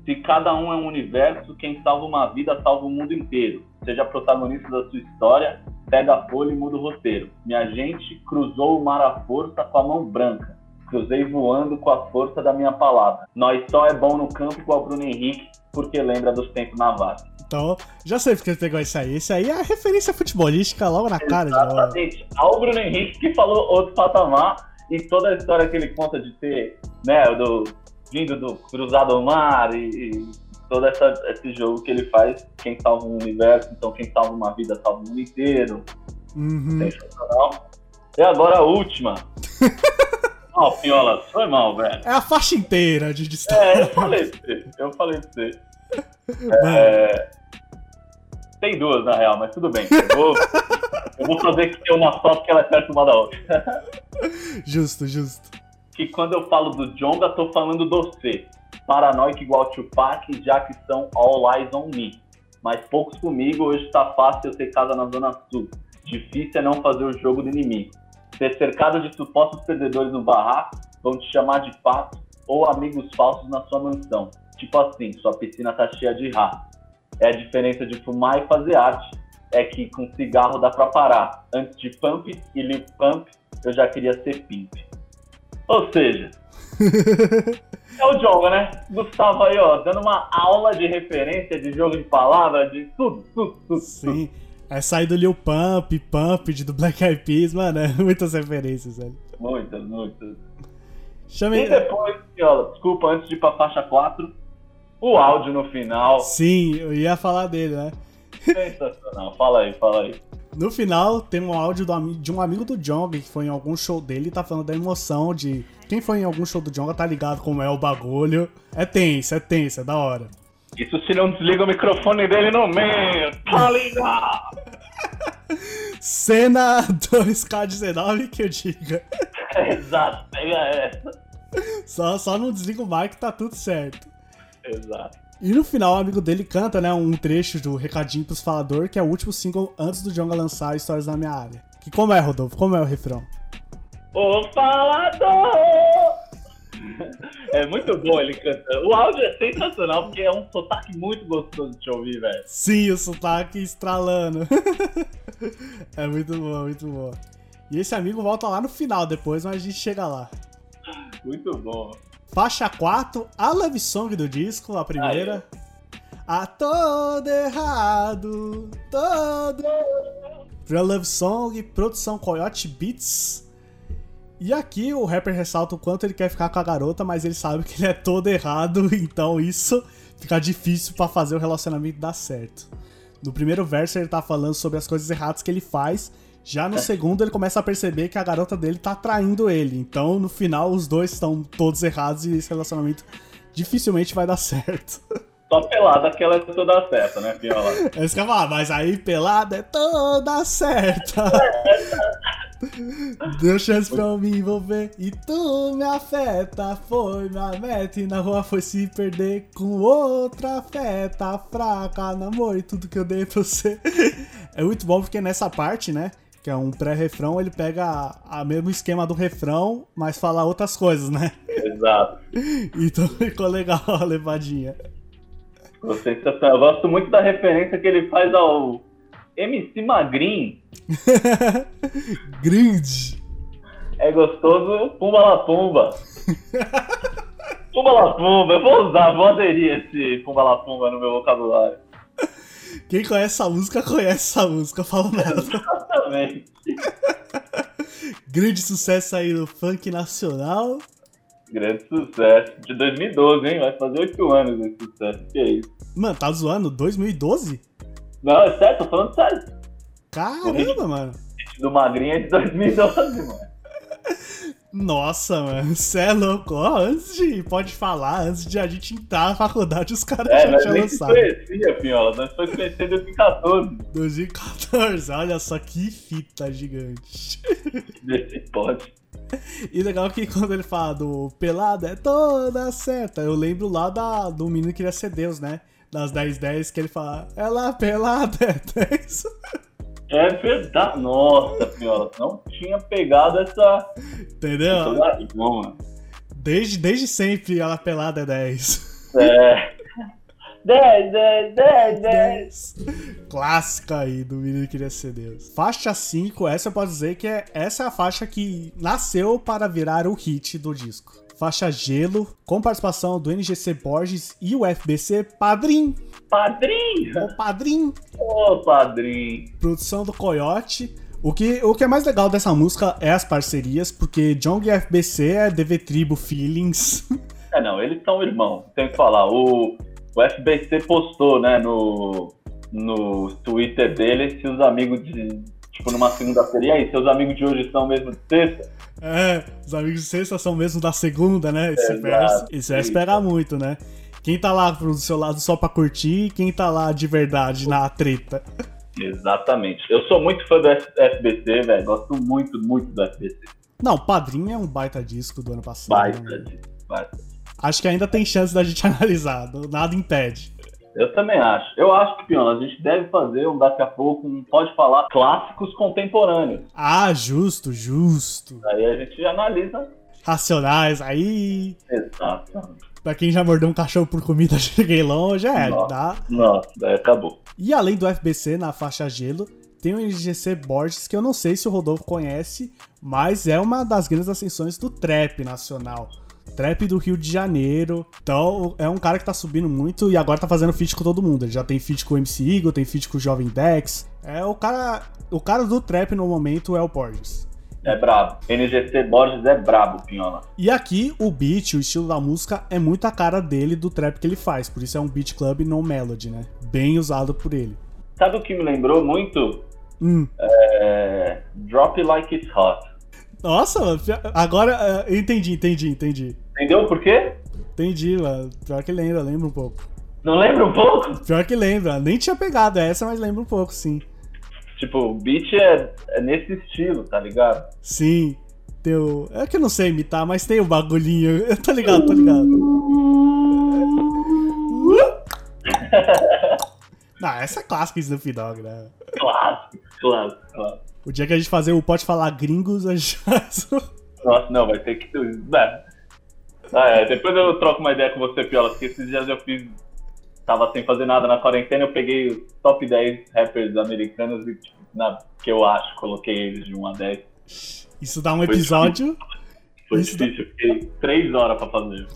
se cada um é um universo, quem salva uma vida salva o mundo inteiro. Seja protagonista da sua história, pega a folha e muda o roteiro. Minha gente cruzou o mar à força com a mão branca. Cruzei voando com a força da minha palavra. Nós só é bom no campo igual o Bruno Henrique, porque lembra dos tempos na vaga. Então, já sei porque ele pegou isso aí. Esse aí é a referência futebolística logo na cara. Exatamente. Ao Bruno Henrique que falou outro patamar e toda a história que ele conta de ter, né, do vindo do cruzado ao mar e, e todo essa, esse jogo que ele faz, quem salva um universo, então quem salva uma vida salva o mundo inteiro. Uhum. Sensacional. E agora a última. (laughs) Ó, Piola, foi mal, velho. É a faixa inteira de destaque. É, eu falei pra você. Eu falei pra você. (laughs) É, Tem duas, na real, mas tudo bem. Eu vou, (laughs) eu vou fazer que tem uma só porque ela é perto uma da outra. (laughs) Justo, justo. que quando eu falo do Jonga, tô falando do C. Paranoico igual Tupac, já que são all eyes on me. Mas poucos comigo, hoje tá fácil eu ter casa na Zona Sul. Difícil é não fazer o jogo do inimigo. Ser cercado de supostos perdedores no barraco, vão te chamar de pato ou amigos falsos na sua mansão. Tipo assim, sua piscina tá cheia de rato. É a diferença de fumar e fazer arte. É que com cigarro dá pra parar. Antes de pump e lip pump, eu já queria ser pimp. Ou seja, (laughs) é o Jonga, né? Gustavo aí, ó, dando uma aula de referência, de jogo de palavras, de tudo, tudo, tudo. Sim. É sair do Lil Pump, Pump, de do Black Eyed Peas, mano. é Muitas referências, velho. Muitas, muitas. Chame. E depois, Viola, desculpa, antes de ir pra faixa 4, o áudio no final. Sim, eu ia falar dele, né? Sensacional. Fala aí, fala aí. No final, tem um áudio do de um amigo do Jonga que foi em algum show dele e tá falando da emoção de. Quem foi em algum show do Jonga tá ligado como é o bagulho. É tenso, é tenso, é da hora. Isso se não desliga o microfone dele no meio, tá ligado? Cena (laughs) 2K19 que eu diga. (laughs) Exato, pega essa. Só, só não desliga o mic tá tudo certo. Exato. E no final, o amigo dele canta, né, um trecho do Recadinho pros Falador, que é o último single antes do Jonga lançar Histórias na Minha Área. Que como é, Rodolfo? Como é o refrão? O falador! É muito bom ele cantando. O áudio é sensacional porque é um sotaque muito gostoso de ouvir, velho. Sim, o sotaque estralando. (laughs) é muito bom, muito bom. E esse amigo volta lá no final depois, mas a gente chega lá. Muito bom. Faixa 4, a love song do disco, a primeira. A todo errado, todo. Pra love song, produção Coyote Beats. E aqui o rapper ressalta o quanto ele quer ficar com a garota, mas ele sabe que ele é todo errado, (laughs) então isso fica difícil pra fazer o relacionamento dar certo. No primeiro verso ele tá falando sobre as coisas erradas que ele faz, já no segundo ele começa a perceber que a garota dele tá traindo ele. Então no final os dois estão todos errados e esse relacionamento dificilmente vai dar (laughs) certo. Só pelada que ela é toda certa, né, Piola? É isso que eu falar, mas aí pelada é toda certa. (laughs) Deu chance pra eu me envolver e tu me afeta. Foi minha meta e na rua foi se perder com outra afeta. Fraca, namoro e tudo que eu dei pra você. É muito bom porque nessa parte, né? Que é um pré-refrão, ele pega o mesmo esquema do refrão, mas fala outras coisas, né? Exato. (laughs) Então ficou legal a levadinha. Ficou sensacional. Eu gosto muito da referência que ele faz ao MC Magrin. (laughs) Grande. É gostoso, pumba la pumba. Pumba la pumba. Eu vou usar, vou aderir esse pumba la pumba no meu vocabulário. Quem conhece essa música, conhece essa música, falo nada. Exatamente. (laughs) Grande sucesso aí no funk nacional. Grande sucesso. De 2012, hein? Vai fazer oito anos esse sucesso. Que é isso? Mano, tá zoando? 2012? Não, é sério, tô falando sério. Caramba, mano. Do Magrinho é de 2012, mano. Nossa, mano, você é louco. Ó, antes de. Pode falar, antes de a gente entrar na faculdade, os caras É, já nós tinham lançado. conhecia, Pinhola. Nós foi conhecer em 2014. 2014, olha só que fita gigante. Desse pode. E legal que quando ele fala do pelada é toda certa, eu lembro lá da, do menino que queria ser Deus, né? Das 10-10 que ele fala, ela pelada é (laughs) 10. É verdade. Nossa, Piola, não tinha pegado essa. Entendeu? essa não, mano. Desde, desde sempre ela pelada é 10. É. 10, 10, 10, 10. 10. Clássica aí do Menino Queria Ser Deus. Faixa 5, essa eu posso dizer que é, essa é a faixa que nasceu para virar o hit do disco. Faixa Gelo, com participação do NGC Borges e o FBC Padrim. Padrinho! O Padrim. Ô, padrinho! Produção do Coyote. O que, o que é mais legal dessa música é as parcerias, porque Jong e FBC é DV Tribo Feelings. (laughs) É, não, eles são irmãos, tem que falar. O, o FBC postou, né, no, no Twitter dele, se os amigos de. Tipo, numa segunda-feira, e aí, seus amigos de hoje são mesmo de sexta? É, os amigos de sexta são mesmo da segunda, né? Esse Exato. verso, esse verso pega muito, né? Quem tá lá pro seu lado só pra curtir e quem tá lá de verdade na treta. Exatamente. Eu sou muito fã do FBC, velho. Gosto muito, muito do FBC. Não, Padrinho é um baita disco do ano passado. Baita, né? de- baita. Acho que ainda tem chance da gente (laughs) analisar, nada impede. Eu também acho. Eu acho que, Piona, a gente deve fazer um daqui a pouco, um pode falar clássicos contemporâneos. Ah, justo, justo. Aí a gente analisa. Racionais, aí. Exato. Pra quem já mordeu um cachorro por comida, (laughs) cheguei longe, é, Nossa. dá. Nossa, daí acabou. E além do FBC na faixa gelo, tem o NGC Borges, que eu não sei se o Rodolfo conhece, mas é uma das grandes ascensões do trap nacional. Trap do Rio de Janeiro. Então, é um cara que tá subindo muito e agora tá fazendo feat com todo mundo. Ele já tem feat com o MC Eagle, tem feat com o Jovem Dex. É o cara. O cara do trap no momento é o Borges. É brabo. NGC Borges é brabo, Pinhola. E aqui o beat, o estilo da música, é muito a cara dele do trap que ele faz. Por isso é um beat club no melody, né? Bem usado por ele. Sabe o que me lembrou muito? Hum. É... Drop Like It's Hot. Nossa, mano, agora eu entendi, entendi, entendi. Entendeu por quê? Entendi, mano. Pior que lembra, lembra um pouco. Não lembra um pouco? Pior que lembra, nem tinha pegado essa, mas lembra um pouco, sim. Tipo, o beat é, é nesse estilo, tá ligado? Sim. Teu. É que eu não sei imitar, mas tem o bagulhinho. (laughs) Tô ligado, tô ligado. (laughs) Não, essa é clássica Snoop Dogg, né? Clássico, clássico, clássico. O dia que a gente fazer o Pode Falar Gringos, a gente (laughs) faz o- Nossa, não, vai ter que. Né? Ah, é, depois eu troco uma ideia com você, Piola, porque esses dias eu fiz. Tava sem fazer nada na quarentena, eu peguei os top 10 rappers americanos e, tipo, na, que eu acho, coloquei eles de 1 a 10. Isso dá um episódio. Foi Isso difícil, eu fiquei 3 horas pra fazer.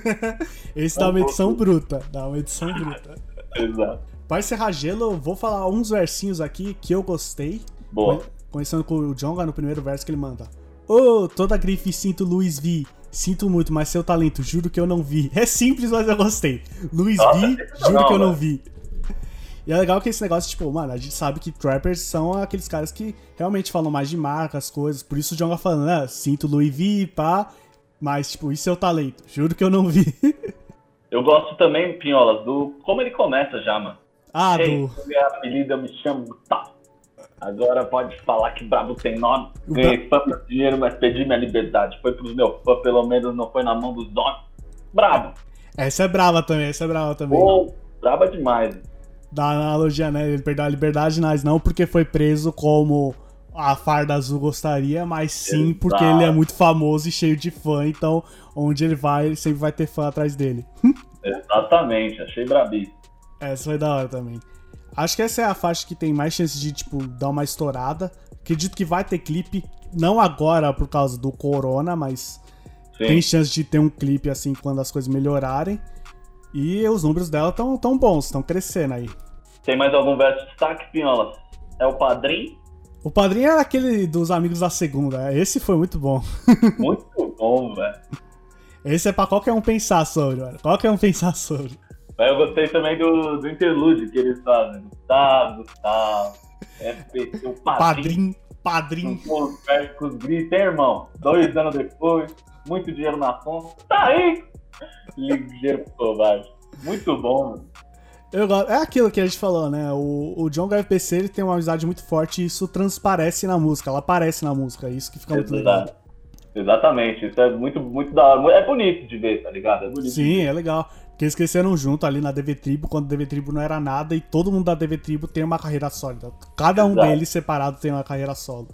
(laughs) Esse dá uma edição bruta. Dá uma edição bruta. (laughs) Exato. Pra encerrar gelo, eu vou falar uns versinhos aqui que eu gostei. Boa. Começando com o Jonga no primeiro verso que ele manda. Ô, toda grife sinto Luiz V. Sinto muito, mas seu talento, juro que eu não vi. É simples, mas eu gostei. Luiz Nossa, V, sensacional, juro que eu não vi. E é legal que esse negócio, tipo, mano, a gente sabe que trappers são aqueles caras que realmente falam mais de marcas, coisas. Por isso o Jonga falando, né? Sinto Louis V, pá. Mas, tipo, e seu talento? Juro que eu não vi. (laughs) Eu gosto também, Pinholas, do como ele começa já, mano. ah, Ei, do. meu apelido eu me chamo Gustavo. Agora pode falar que brabo tem nome. Ganhei fã dinheiro, mas perdi minha liberdade. Foi pros meus fãs, pelo menos não foi na mão dos donos. Brabo. Essa é brava também, essa é brava também. Pô, braba demais. da analogia, né? Ele perdeu a liberdade, mas não porque foi preso como a farda azul gostaria, mas sim Exato. porque ele é muito famoso e cheio de fã, então onde ele vai, ele sempre vai ter fã atrás dele. (laughs) Exatamente, achei brabíssimo. Essa foi da hora também. Acho que essa é a faixa que tem mais chance de, tipo, dar uma estourada. Acredito que vai ter clipe, não agora por causa do corona, mas Sim. tem chance de ter um clipe assim quando as coisas melhorarem. E os números dela estão tão bons, estão crescendo aí. Tem mais algum verso de destaque, Pinholas? É o padrinho? O padrinho era aquele dos amigos da segunda. Esse foi muito bom. Muito bom, velho. Esse é pra qualquer um pensar sobre, mano. Qualquer um pensar sobre. Mas eu gostei também do, do interlude que eles fazem. Gustavo, Gustavo, FPC, o padrinho. Padrinho, padrinho. Com os gritos, hein, irmão? Dois anos depois, muito dinheiro na conta. Tá aí! Ligeiro pro baixo. Muito bom, mano. Eu É aquilo que a gente falou, né? O, o John FPC ele tem uma amizade muito forte e isso transparece na música. Ela aparece na música. Isso que fica muito legal. Exatamente, isso é muito, muito da hora. É bonito de ver, tá ligado? É bonito. Sim, é legal. Porque eles cresceram junto ali na DV Tribo, quando a DV Tribo não era nada, e todo mundo da DV Tribo tem uma carreira sólida. Cada um Exato. deles separado tem uma carreira solo.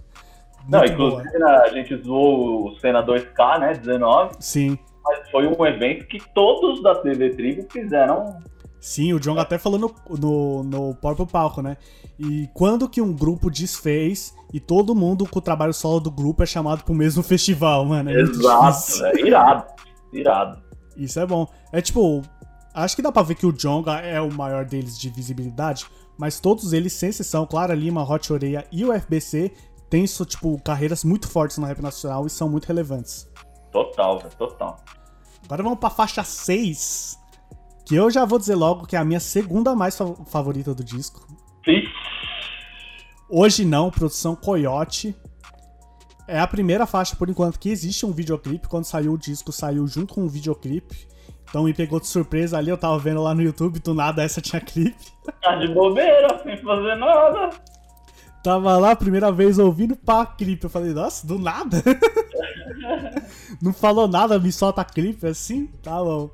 Não, Muito boa. inclusive né, a gente zoou o Senna 2K, né? 19, Sim. mas foi um evento que todos da TV Tribo fizeram. Sim, o John até falou no, no, no próprio palco, né? E quando que um grupo desfez e todo mundo com o trabalho solo do grupo é chamado pro mesmo festival, mano? É Exato, é irado. Irado. Isso é bom. É tipo, acho que dá pra ver que o Jonga é o maior deles de visibilidade, mas todos eles, sem exceção, Clara Lima, Hot Oreia e o FBC, têm, tipo, carreiras muito fortes no rap nacional e são muito relevantes. Total, velho, total. Agora vamos pra faixa 6, que eu já vou dizer logo que é a minha segunda mais fa- favorita do disco. Ixi, Hoje não, produção Coyote. É a primeira faixa, por enquanto, que existe um videoclipe. Quando saiu o disco, saiu junto com o videoclipe. Então me pegou de surpresa ali, eu tava vendo lá no YouTube, do nada essa tinha clipe. tá de bobeira, sem fazer nada. Tava lá primeira vez ouvindo pá, clipe. Eu falei, nossa, do nada. (laughs) Não falou nada, me solta clipe assim? Tá bom.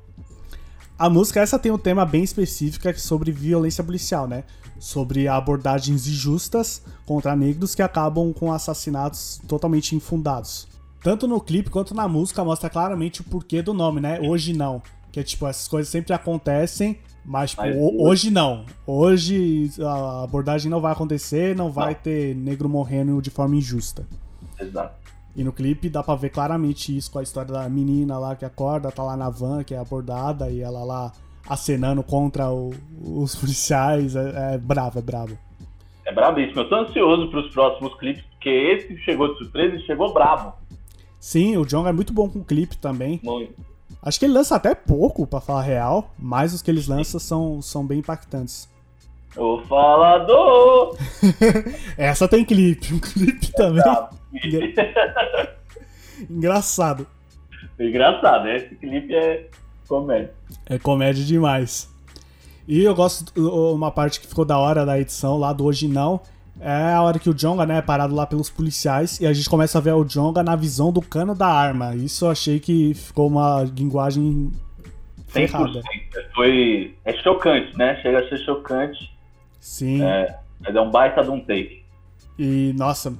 A música essa tem um tema bem específico é sobre violência policial, né? Sobre abordagens injustas contra negros que acabam com assassinatos totalmente infundados. Tanto no clipe quanto na música mostra claramente o porquê do nome, né? Hoje não. Que é tipo, essas coisas sempre acontecem, mas, tipo, Mas ho- hoje não. Hoje a abordagem não vai acontecer, não vai Não. ter negro morrendo de forma injusta. Exato. E no clipe dá pra ver claramente isso com a história da menina lá que acorda, tá lá na van, que é abordada, e ela lá acenando contra o- os (laughs) policiais. É, é bravo, é bravo. É brabíssimo. Eu tô ansioso pros próximos clipes, porque esse chegou de surpresa e chegou brabo. Sim, o John é muito bom com clipe também. Muito. Acho que ele lança até pouco, pra falar real, mas os que eles lançam são, são bem impactantes. O falador. (laughs) Essa tem clipe, um clipe também. Tá. Engraçado. Engraçado, né? Esse clipe é comédia. É comédia demais. E eu gosto, uma parte que ficou da hora da edição lá do Hoje Não, é a hora que o Jonga, né, é parado lá pelos policiais e a gente começa a ver o Jonga na visão do cano da arma. Isso eu achei que ficou uma linguagem 100%. ferrada. Foi. É chocante, né? Chega a ser chocante, Sim. É. mas é um baita de um take. E, nossa,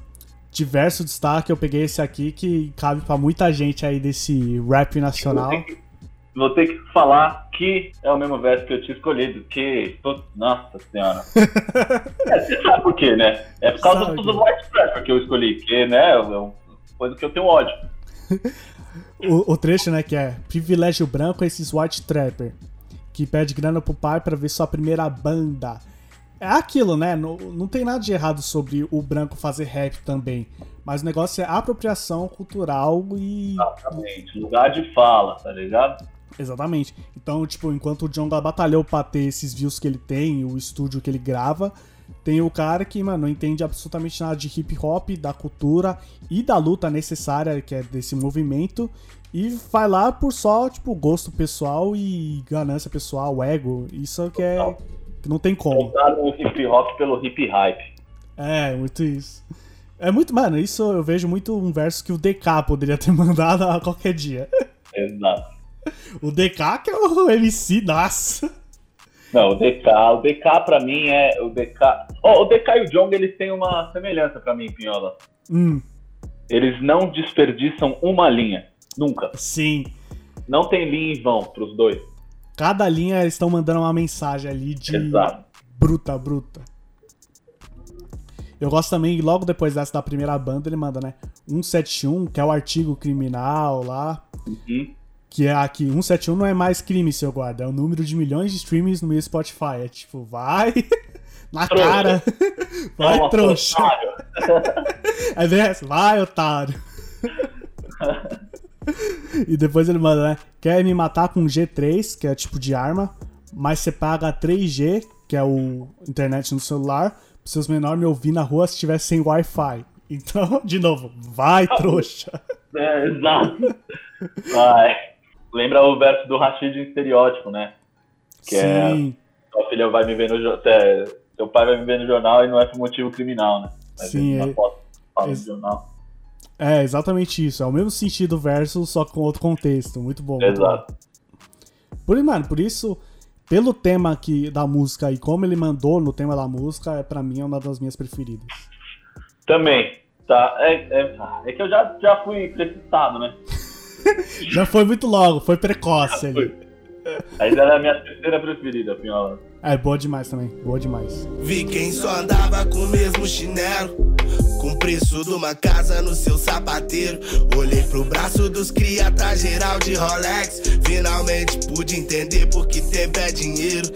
diverso destaque. Eu peguei esse aqui que cabe pra muita gente aí desse rap nacional. Que, vou ter que falar que é o mesmo verso que eu tinha escolhido, que. tô- Nossa senhora. (laughs) é, você sabe por quê, né? É por causa Sabe. do White Trapper que eu escolhi, que, né? É uma coisa que eu tenho ódio. (laughs) O, o trecho, né, que é privilégio branco esses white trapper que pede grana pro pai pra ver sua primeira banda. É aquilo, né? Não, não tem nada de errado sobre o branco fazer rap também. Mas o negócio é apropriação cultural e. Exatamente. Lugar de fala, tá ligado? Exatamente. Então, tipo, enquanto o Jonga batalhou pra ter esses views que ele tem, o estúdio que ele grava, tem o cara que, mano, não entende absolutamente nada de hip hop, da cultura e da luta necessária que é desse movimento. E vai lá por só, tipo, gosto pessoal e ganância pessoal, ego. Isso que é. Que não tem como. Voltaram o hip hop pelo hip hype. É, muito isso. É muito, mano, isso eu vejo muito um verso que o DK poderia ter (laughs) mandado a qualquer dia. Exato. (laughs) O DK que é o MC, nossa. Não, o DK, o DK pra mim é. O DK. Ó, o DK e o Jong eles têm uma semelhança pra mim, Pinhola. Hum, Eles não desperdiçam uma linha. Nunca. sim. Não tem linha em vão pros dois. Cada linha eles estão mandando uma mensagem ali de Exato. bruta, bruta. Eu gosto também, logo depois dessa da primeira banda, ele manda, né? 171, que é o artigo criminal lá. Uhum. Que é aqui, 171 não é mais crime, seu guarda. É o número de milhões de streams no meu Spotify. É tipo, vai (laughs) na Trouxa. cara. (laughs) Vai, Toma, trouxa. otário. (laughs) É bem essa, vai, otário. e depois ele manda, né? Quer me matar com G3, que é tipo de arma, mas você paga 3G, que é o internet no celular, pra seus menores me ouvir na rua se tiver sem Wi-Fi. Então, de novo, vai, trouxa. É, exato. Vai. Lembra o verso do Rashid em estereótipo, né? Que é- Sim, Sua filha vai me ver no jornal. Seu pai vai me ver no jornal e não é por motivo criminal, né? Vai Sim, é- foto ex- jornal. É, exatamente isso. É o mesmo sentido verso, só com outro contexto. Muito bom. muito Exato. bom. Por, mano, por isso, pelo tema aqui da música e como ele mandou no tema da música, é, pra mim é uma das minhas preferidas. Também. Tá. É, é, é que eu já, já fui precipitado, né? Já foi muito logo, foi precoce ali. Aí era a minha terceira preferida, Pinhola. É, boa demais também, boa demais. Vi quem só andava com o mesmo chinelo. Com o preço de uma casa no seu sapateiro. Olhei pro braço dos cria, tá geral de Rolex. Finalmente pude entender porque tempo é dinheiro.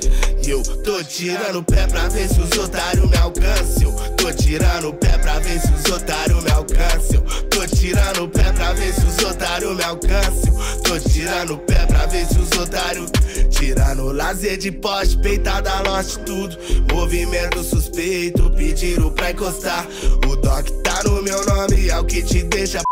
E eu tô tirando o pé pra ver se os otários me alcançam. Tô tirando o pé pra ver se os otários me alcançam. Tô tirando o pé pra ver se os otários me alcançam. Tô tirando o pé pra ver se os otários. Tirando lazer de poste, peitada, lote tudo. Movimento suspeito, pediram pra encostar. O Doc tá no meu nome, é o que te deixa.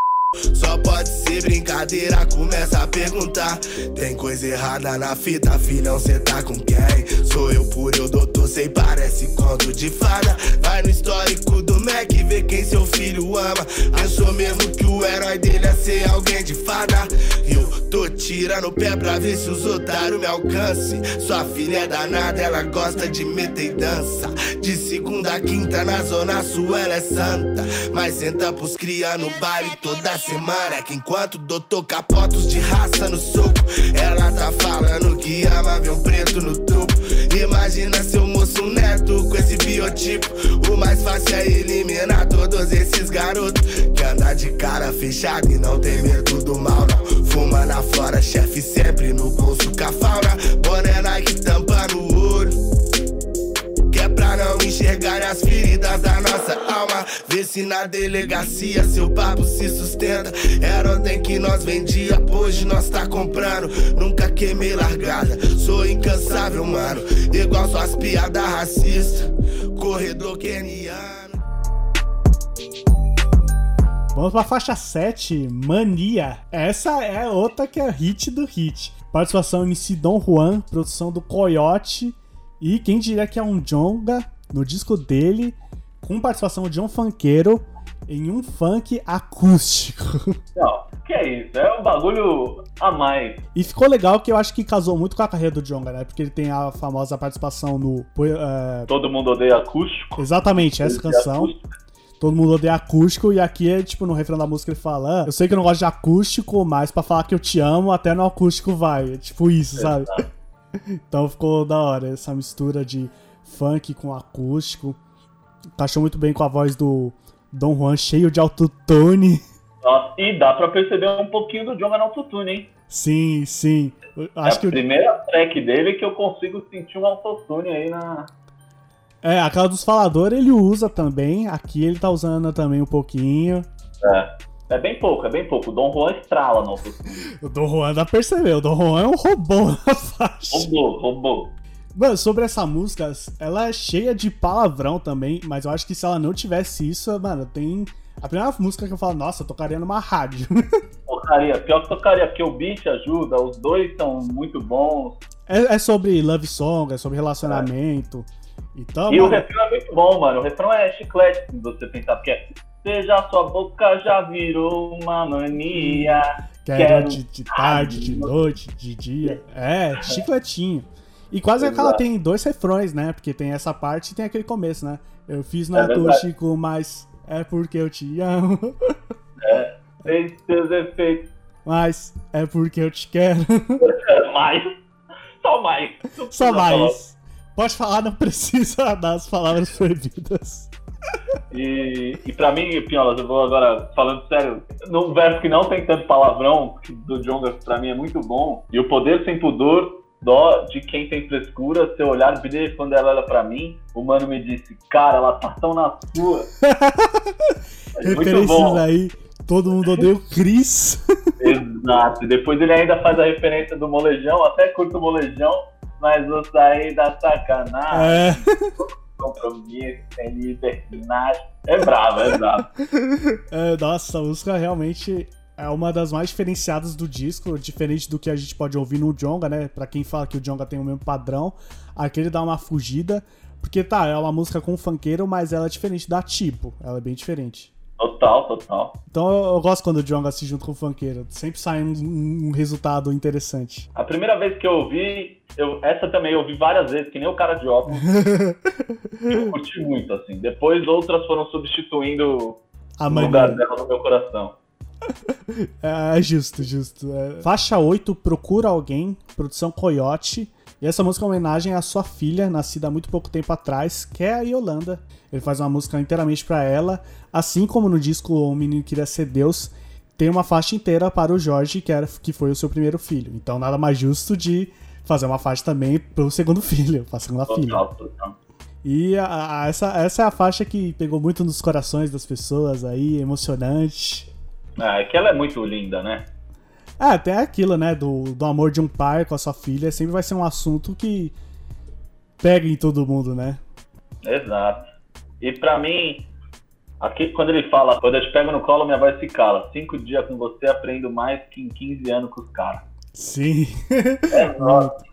Só pode ser brincadeira, começa a perguntar. Tem coisa errada na fita, filhão, cê tá com quem? Sou eu por eu, doutor, sei, parece conto de fada. Vai no histórico do Mac, vê quem seu filho ama. Pensou mesmo que o herói dele é ser alguém de fada. Eu tô tirando o pé pra ver se os otários me alcancem. Sua filha é danada, ela gosta de meter e dança. De segunda a quinta na zona sul ela é santa. Mas senta pros cria no baile toda semana. É que enquanto doutor capotos de raça no soco, ela tá falando que ama ver um preto no topo. Imagina seu moço um neto com esse biotipo. O mais fácil é eliminar todos esses garotos que anda de cara fechada e não tem medo do mal, não. Fuma na flora, chefe sempre no bolso com a fauna. Boné Nike tampando o olho. Que é pra não enxergar as feridas da nossa alma. Vê se na delegacia seu papo se sustenta. Era ontem que nós vendia, hoje nós tá comprando. Nunca queimei largada, sou incansável, mano. Igual suas piadas racistas, corredor keniano. Vamos pra faixa 7, Mania. Essa é outra que é hit do hit. Participação MC Dom Juan, produção do Coyote. E quem diria que é um Jonga no disco dele, com participação de um funkeiro em um funk acústico. Não, que é isso? É um bagulho a mais. E ficou legal que eu acho que casou muito com a carreira do Jonga, né? Porque ele tem a famosa participação no. é, Todo mundo odeia acústico. exatamente, essa canção. acústico. Todo mundo odeia acústico, e aqui é tipo no refrão da música ele fala: "Ah, Eu sei que eu não gosto de acústico, mas pra falar que eu te amo, até no acústico vai. É tipo isso, sabe? (laughs) Então ficou da hora essa mistura de funk com acústico. Encaixou muito bem com a voz do Dom Juan, cheio de autotune. Nossa, e dá pra perceber um pouquinho do Jonga no autotune, hein? Sim, sim. Eu Acho é que a primeira track dele que eu consigo sentir um autotune aí na. é, aquela dos faladores ele usa também. Aqui ele tá usando também um pouquinho. É. É bem pouco, é bem pouco. O Dom Juan estrala no autotune. O Dom Juan dá pra perceber, o Dom Juan é um robô na faixa. Roubou, roubou. Mano, sobre essa música, ela é cheia de palavrão também, mas eu acho que se ela não tivesse isso, mano, tem. A primeira música que eu falo, nossa, eu tocaria numa rádio. (laughs) Tocaria, pior que tocaria, porque o beat ajuda, os dois são muito bons. é, é sobre love song, é sobre relacionamento. Então, E o mano, refrão é muito bom, mano. O refrão é chiclete, se você pensar, porque é. Seja sua boca já virou uma mania. quero quero- de, de tarde, de noite, de dia. É, chicletinho. E quase que ela Exato. tem dois refrões, né? Porque tem essa parte e tem aquele começo, né? Eu fiz no É verdade. acústico, mas é porque eu te amo. (laughs) Fez seus efeitos Mas é porque eu te quero. (laughs) mais. Só mais. Só falar. mais. Pode falar, não precisa das palavras proibidas. E, e pra mim, Pinholas, eu vou agora falando sério, num verso que não tem tanto palavrão, que do Jonga pra mim é muito bom. E o poder sem pudor, dó de quem tem frescura, seu olhar brilha quando ela olha pra mim. O mano me disse, cara, ela tá tão na sua. (laughs) É Referências aí. Todo mundo odeia o Chris. (laughs) Exato. E depois ele ainda faz a referência do molejão, até curto o molejão, mas vou sair da sacanagem, É. (laughs) compromisso, sem liberdade. É bravo, é bravo. É, nossa, a música realmente é uma das mais diferenciadas do disco, diferente do que a gente pode ouvir no Jonga, né? Pra quem fala que o Jonga tem o mesmo padrão, aqui ele dá uma fugida, porque tá, é uma música com funkeiro, mas ela é diferente da tipo, ela é bem diferente. Total, total. Então eu, eu gosto quando o Jonga se junta com o funkeiro. Sempre sai um, um resultado interessante. A primeira vez que eu ouvi, eu, essa também eu ouvi várias vezes, que nem o cara de óculos. (laughs) eu curti muito, assim. Depois outras foram substituindo A o lugar dela no meu coração. (laughs) É, é justo, justo. É. Faixa 8, Procura Alguém, produção Coyote. E essa música é uma homenagem à sua filha, nascida há muito pouco tempo atrás, que é a Yolanda. Ele faz uma música inteiramente pra ela. Assim como no disco O Menino Queria Ser Deus, tem uma faixa inteira para o Jorge, que, era, que foi o seu primeiro filho. Então nada mais justo de fazer uma faixa também pro segundo (laughs) filho, pra segunda filha. Total, total. E a- a- essa, essa é a faixa que pegou muito nos corações das pessoas aí, emocionante. Ah, é que ela é muito linda, né? É, até aquilo, né? Do, do amor de um pai com a sua filha sempre vai ser um assunto que pega em todo mundo, né? Exato. E pra mim, aqui quando ele fala, quando eu te pego no colo, minha voz se cala. Cinco dias com você aprendo mais que em 15 anos com os caras. Sim. É, (laughs)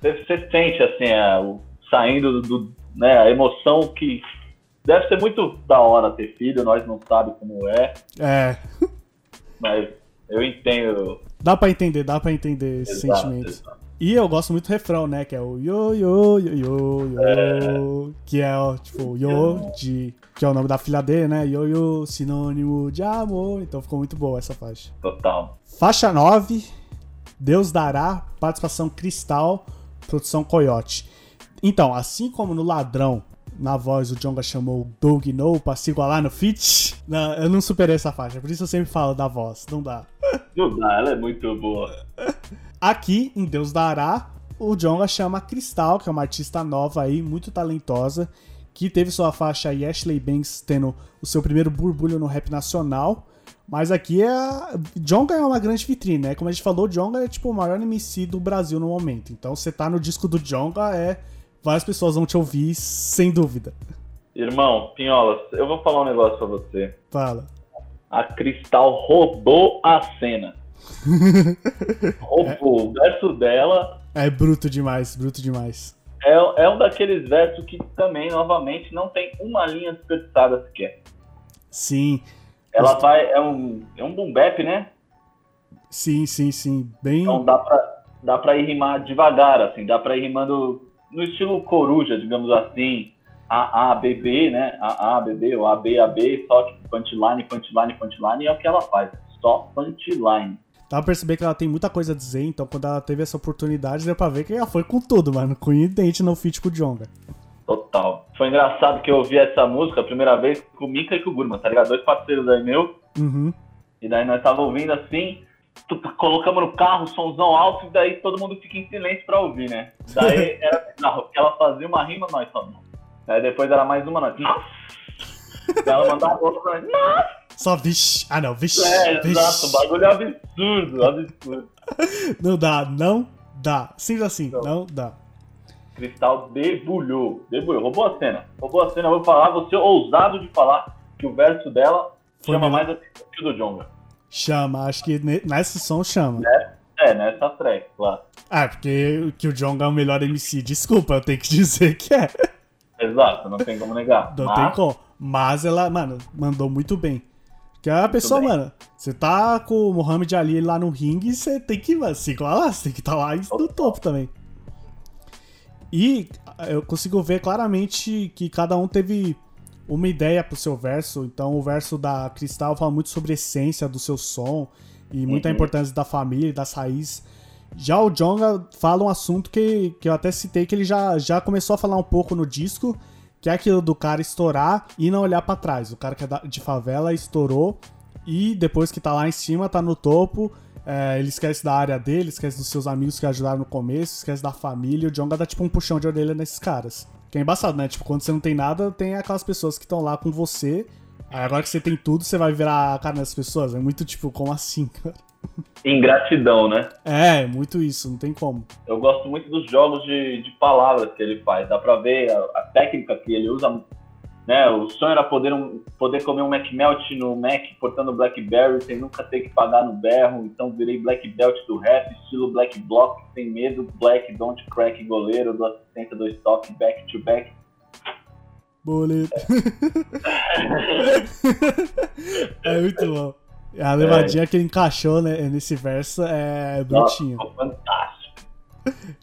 você, você sente assim, é, o, saindo do, do- né, a emoção que deve ser muito da hora ter filho, nós não sabemos como é, É. mas eu entendo. Dá pra entender, dá pra entender esse exato, sentimento. exato. E eu gosto muito do refrão, né? Que é o yo, yo, yo, yo, yo. Que é, tipo, yo, de, que é o nome da filha dele, né? Yo, yo, sinônimo de amor. Então ficou muito boa essa faixa. Total. Faixa 9, Deus dará, participação Cristal, produção Coyote. Então, assim como no Ladrão, na voz o Jonga chamou o Doug No pra se igualar no feat, não, eu não superei essa faixa, por isso eu sempre falo da voz, não dá. Não dá, ela é muito boa. Aqui, em Deus Dará, o Jonga chama Cristal, que é uma artista nova aí, muito talentosa, que teve sua faixa aí, Ashley Banks tendo o seu primeiro burbulho no rap nacional. Mas aqui é. Jonga é uma grande vitrine, né? Como a gente falou, o Jonga é tipo o maior MC do Brasil no momento. Então você tá no disco do Jonga, é. Várias pessoas vão te ouvir, sem dúvida. Irmão, Pinholas, eu vou falar um negócio pra você. Fala. A Cristal roubou a cena. (laughs) Roubou. O verso dela É bruto demais, bruto demais. é, é um daqueles versos que também, novamente, não tem uma linha desperdiçada sequer. Sim, Ela vai. É um, é um boom bap, né? sim, sim, sim. Bem. Então dá pra, dá pra ir rimar devagar, assim, dá pra ir rimando no estilo coruja, digamos assim. A, A, B, B, né? A, A, B, B, ou A, B, A, B, só tipo punchline, punchline, punchline, é o que ela faz. Só punchline. Dá pra perceber que ela tem muita coisa a dizer, então quando ela teve essa oportunidade, deu pra ver que ela foi com tudo, mano. Com o dente no feat com o Jonga. Total. Foi engraçado que eu ouvi essa música a primeira vez com o Mika e com o Gurman, tá ligado? Dois parceiros aí meu. Uhum. E daí nós tava ouvindo assim, colocamos no carro, somzão alto, e daí todo mundo fica em silêncio pra ouvir, né? Daí (laughs) era bizarro, porque ela fazia uma rima, nós só. Daí depois era mais uma, nós. Ela mandava outra, nós. Nossa! Só vixe. Ah, não, vixe. É, vixe. exato, o bagulho é absurdo, absurdo. (laughs) Não dá, não dá. Simples assim, Não. não dá. Cristal debulhou, debulhou, roubou a cena. Roubou a cena, eu vou falar, vou ser ousado de falar que o verso dela Foi chama melhor. mais atenção que o do Jonga. Chama, acho que ne- nesse som chama. É, nessa track, claro. Ah, porque que o Jonga é o melhor MC. Desculpa, eu tenho que (laughs) dizer que é. Exato, não tem como negar. Não Mas- tem como. Mas ela, mano, mandou muito bem. Porque a pessoa, bem. mano, você tá com o Mohamed Ali lá no ringue, você tem que, mano, se igualar, você tem que estar lá no topo também. E eu consigo ver claramente que cada um teve uma ideia pro seu verso. Então o verso da Cristal fala muito sobre a essência do seu som e muita Uhum. importância da família, das raízes. Já o Jonga fala um assunto que, que eu até citei que ele já, já começou a falar um pouco no disco, que é aquilo do cara estourar e não olhar pra trás. O cara que é de favela estourou e depois que tá lá em cima, tá no topo, é, ele esquece da área dele, esquece dos seus amigos que ajudaram no começo, esquece da família. O Jonga dá tipo um puxão de orelha nesses caras. Que é embaçado, né? Tipo, quando você não tem nada, tem aquelas pessoas que estão lá com você. Aí agora que você tem tudo, você vai virar a cara dessas pessoas. É muito tipo, como assim, (laughs) cara? Ingratidão, né? É, muito isso, não tem como. Eu gosto muito dos jogos de, de palavras que ele faz. Dá pra ver a, a técnica que ele usa. Né? O sonho era poder, um, poder comer um Mac Melt no Mac portando Blackberry sem nunca ter que pagar no berro. Então virei Black Belt do rap, estilo Black Block, sem medo, Black, don't crack, goleiro, do assistência do estoque, back to back. Boleto. (laughs) é muito bom. A levadinha que ele encaixou né, nesse verso é Nossa, bonitinho. ficou fantástico.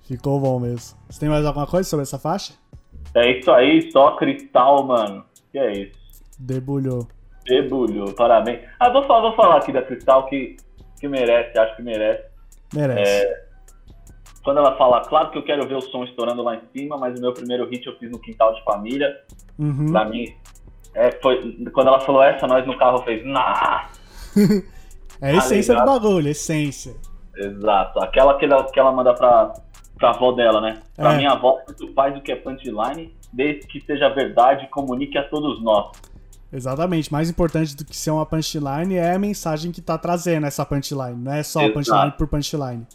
Ficou bom mesmo. Você tem mais alguma coisa sobre essa faixa? É isso aí, só cristal, mano. Que é isso? Debulhou. Debulhou, parabéns. Ah, vou falar, vou falar aqui da Cristal que, que merece, acho que merece. Merece. Quando ela fala, claro que eu quero ver o som estourando lá em cima, mas o meu primeiro hit eu fiz no quintal de família. Uhum. Pra mim, é, foi, quando ela falou essa, nós no carro fez, nah! (laughs) É a essência do ligado? bagulho, essência. Exato. Aquela que ela, que ela manda pra, pra avó dela, né? Pra É. minha avó, tanto faz o que é punchline, desde que seja verdade, comunique a todos nós. Exatamente. Mais importante do que ser uma punchline é a mensagem que tá trazendo essa punchline. Não é só Exato. punchline por punchline.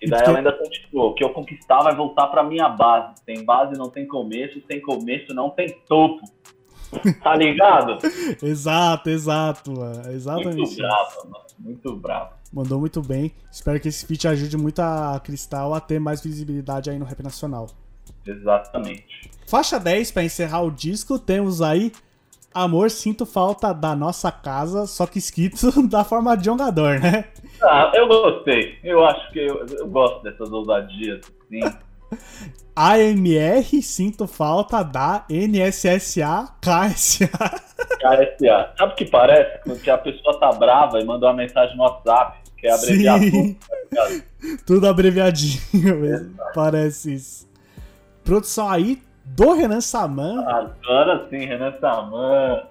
E E daí porque- ela ainda continuou, o que eu conquistar vai voltar pra minha base. Sem base não tem começo, sem começo não tem topo. Tá ligado? (laughs) Exato, exato, mano. Exatamente. Muito bravo, mano. Muito bravo. Mandou muito bem. Espero que esse feat ajude muito a Cristal a ter mais visibilidade aí no rap nacional. Exatamente. Faixa 10, pra encerrar o disco, temos aí Amor, sinto falta da nossa casa, só que escrito (laughs) da forma de jogador, né? Ah, eu gostei. Eu acho que eu, eu gosto dessas ousadias, assim. AMR, (laughs) sinto falta da NSSA KSA. KSA. Sabe o que parece? Que a pessoa tá brava e mandou uma mensagem no WhatsApp, que é abreviar Sim. tudo? Tudo abreviadinho mesmo. Parece isso. Produção aí do Renan Saman, Agora sim, Renan Saman.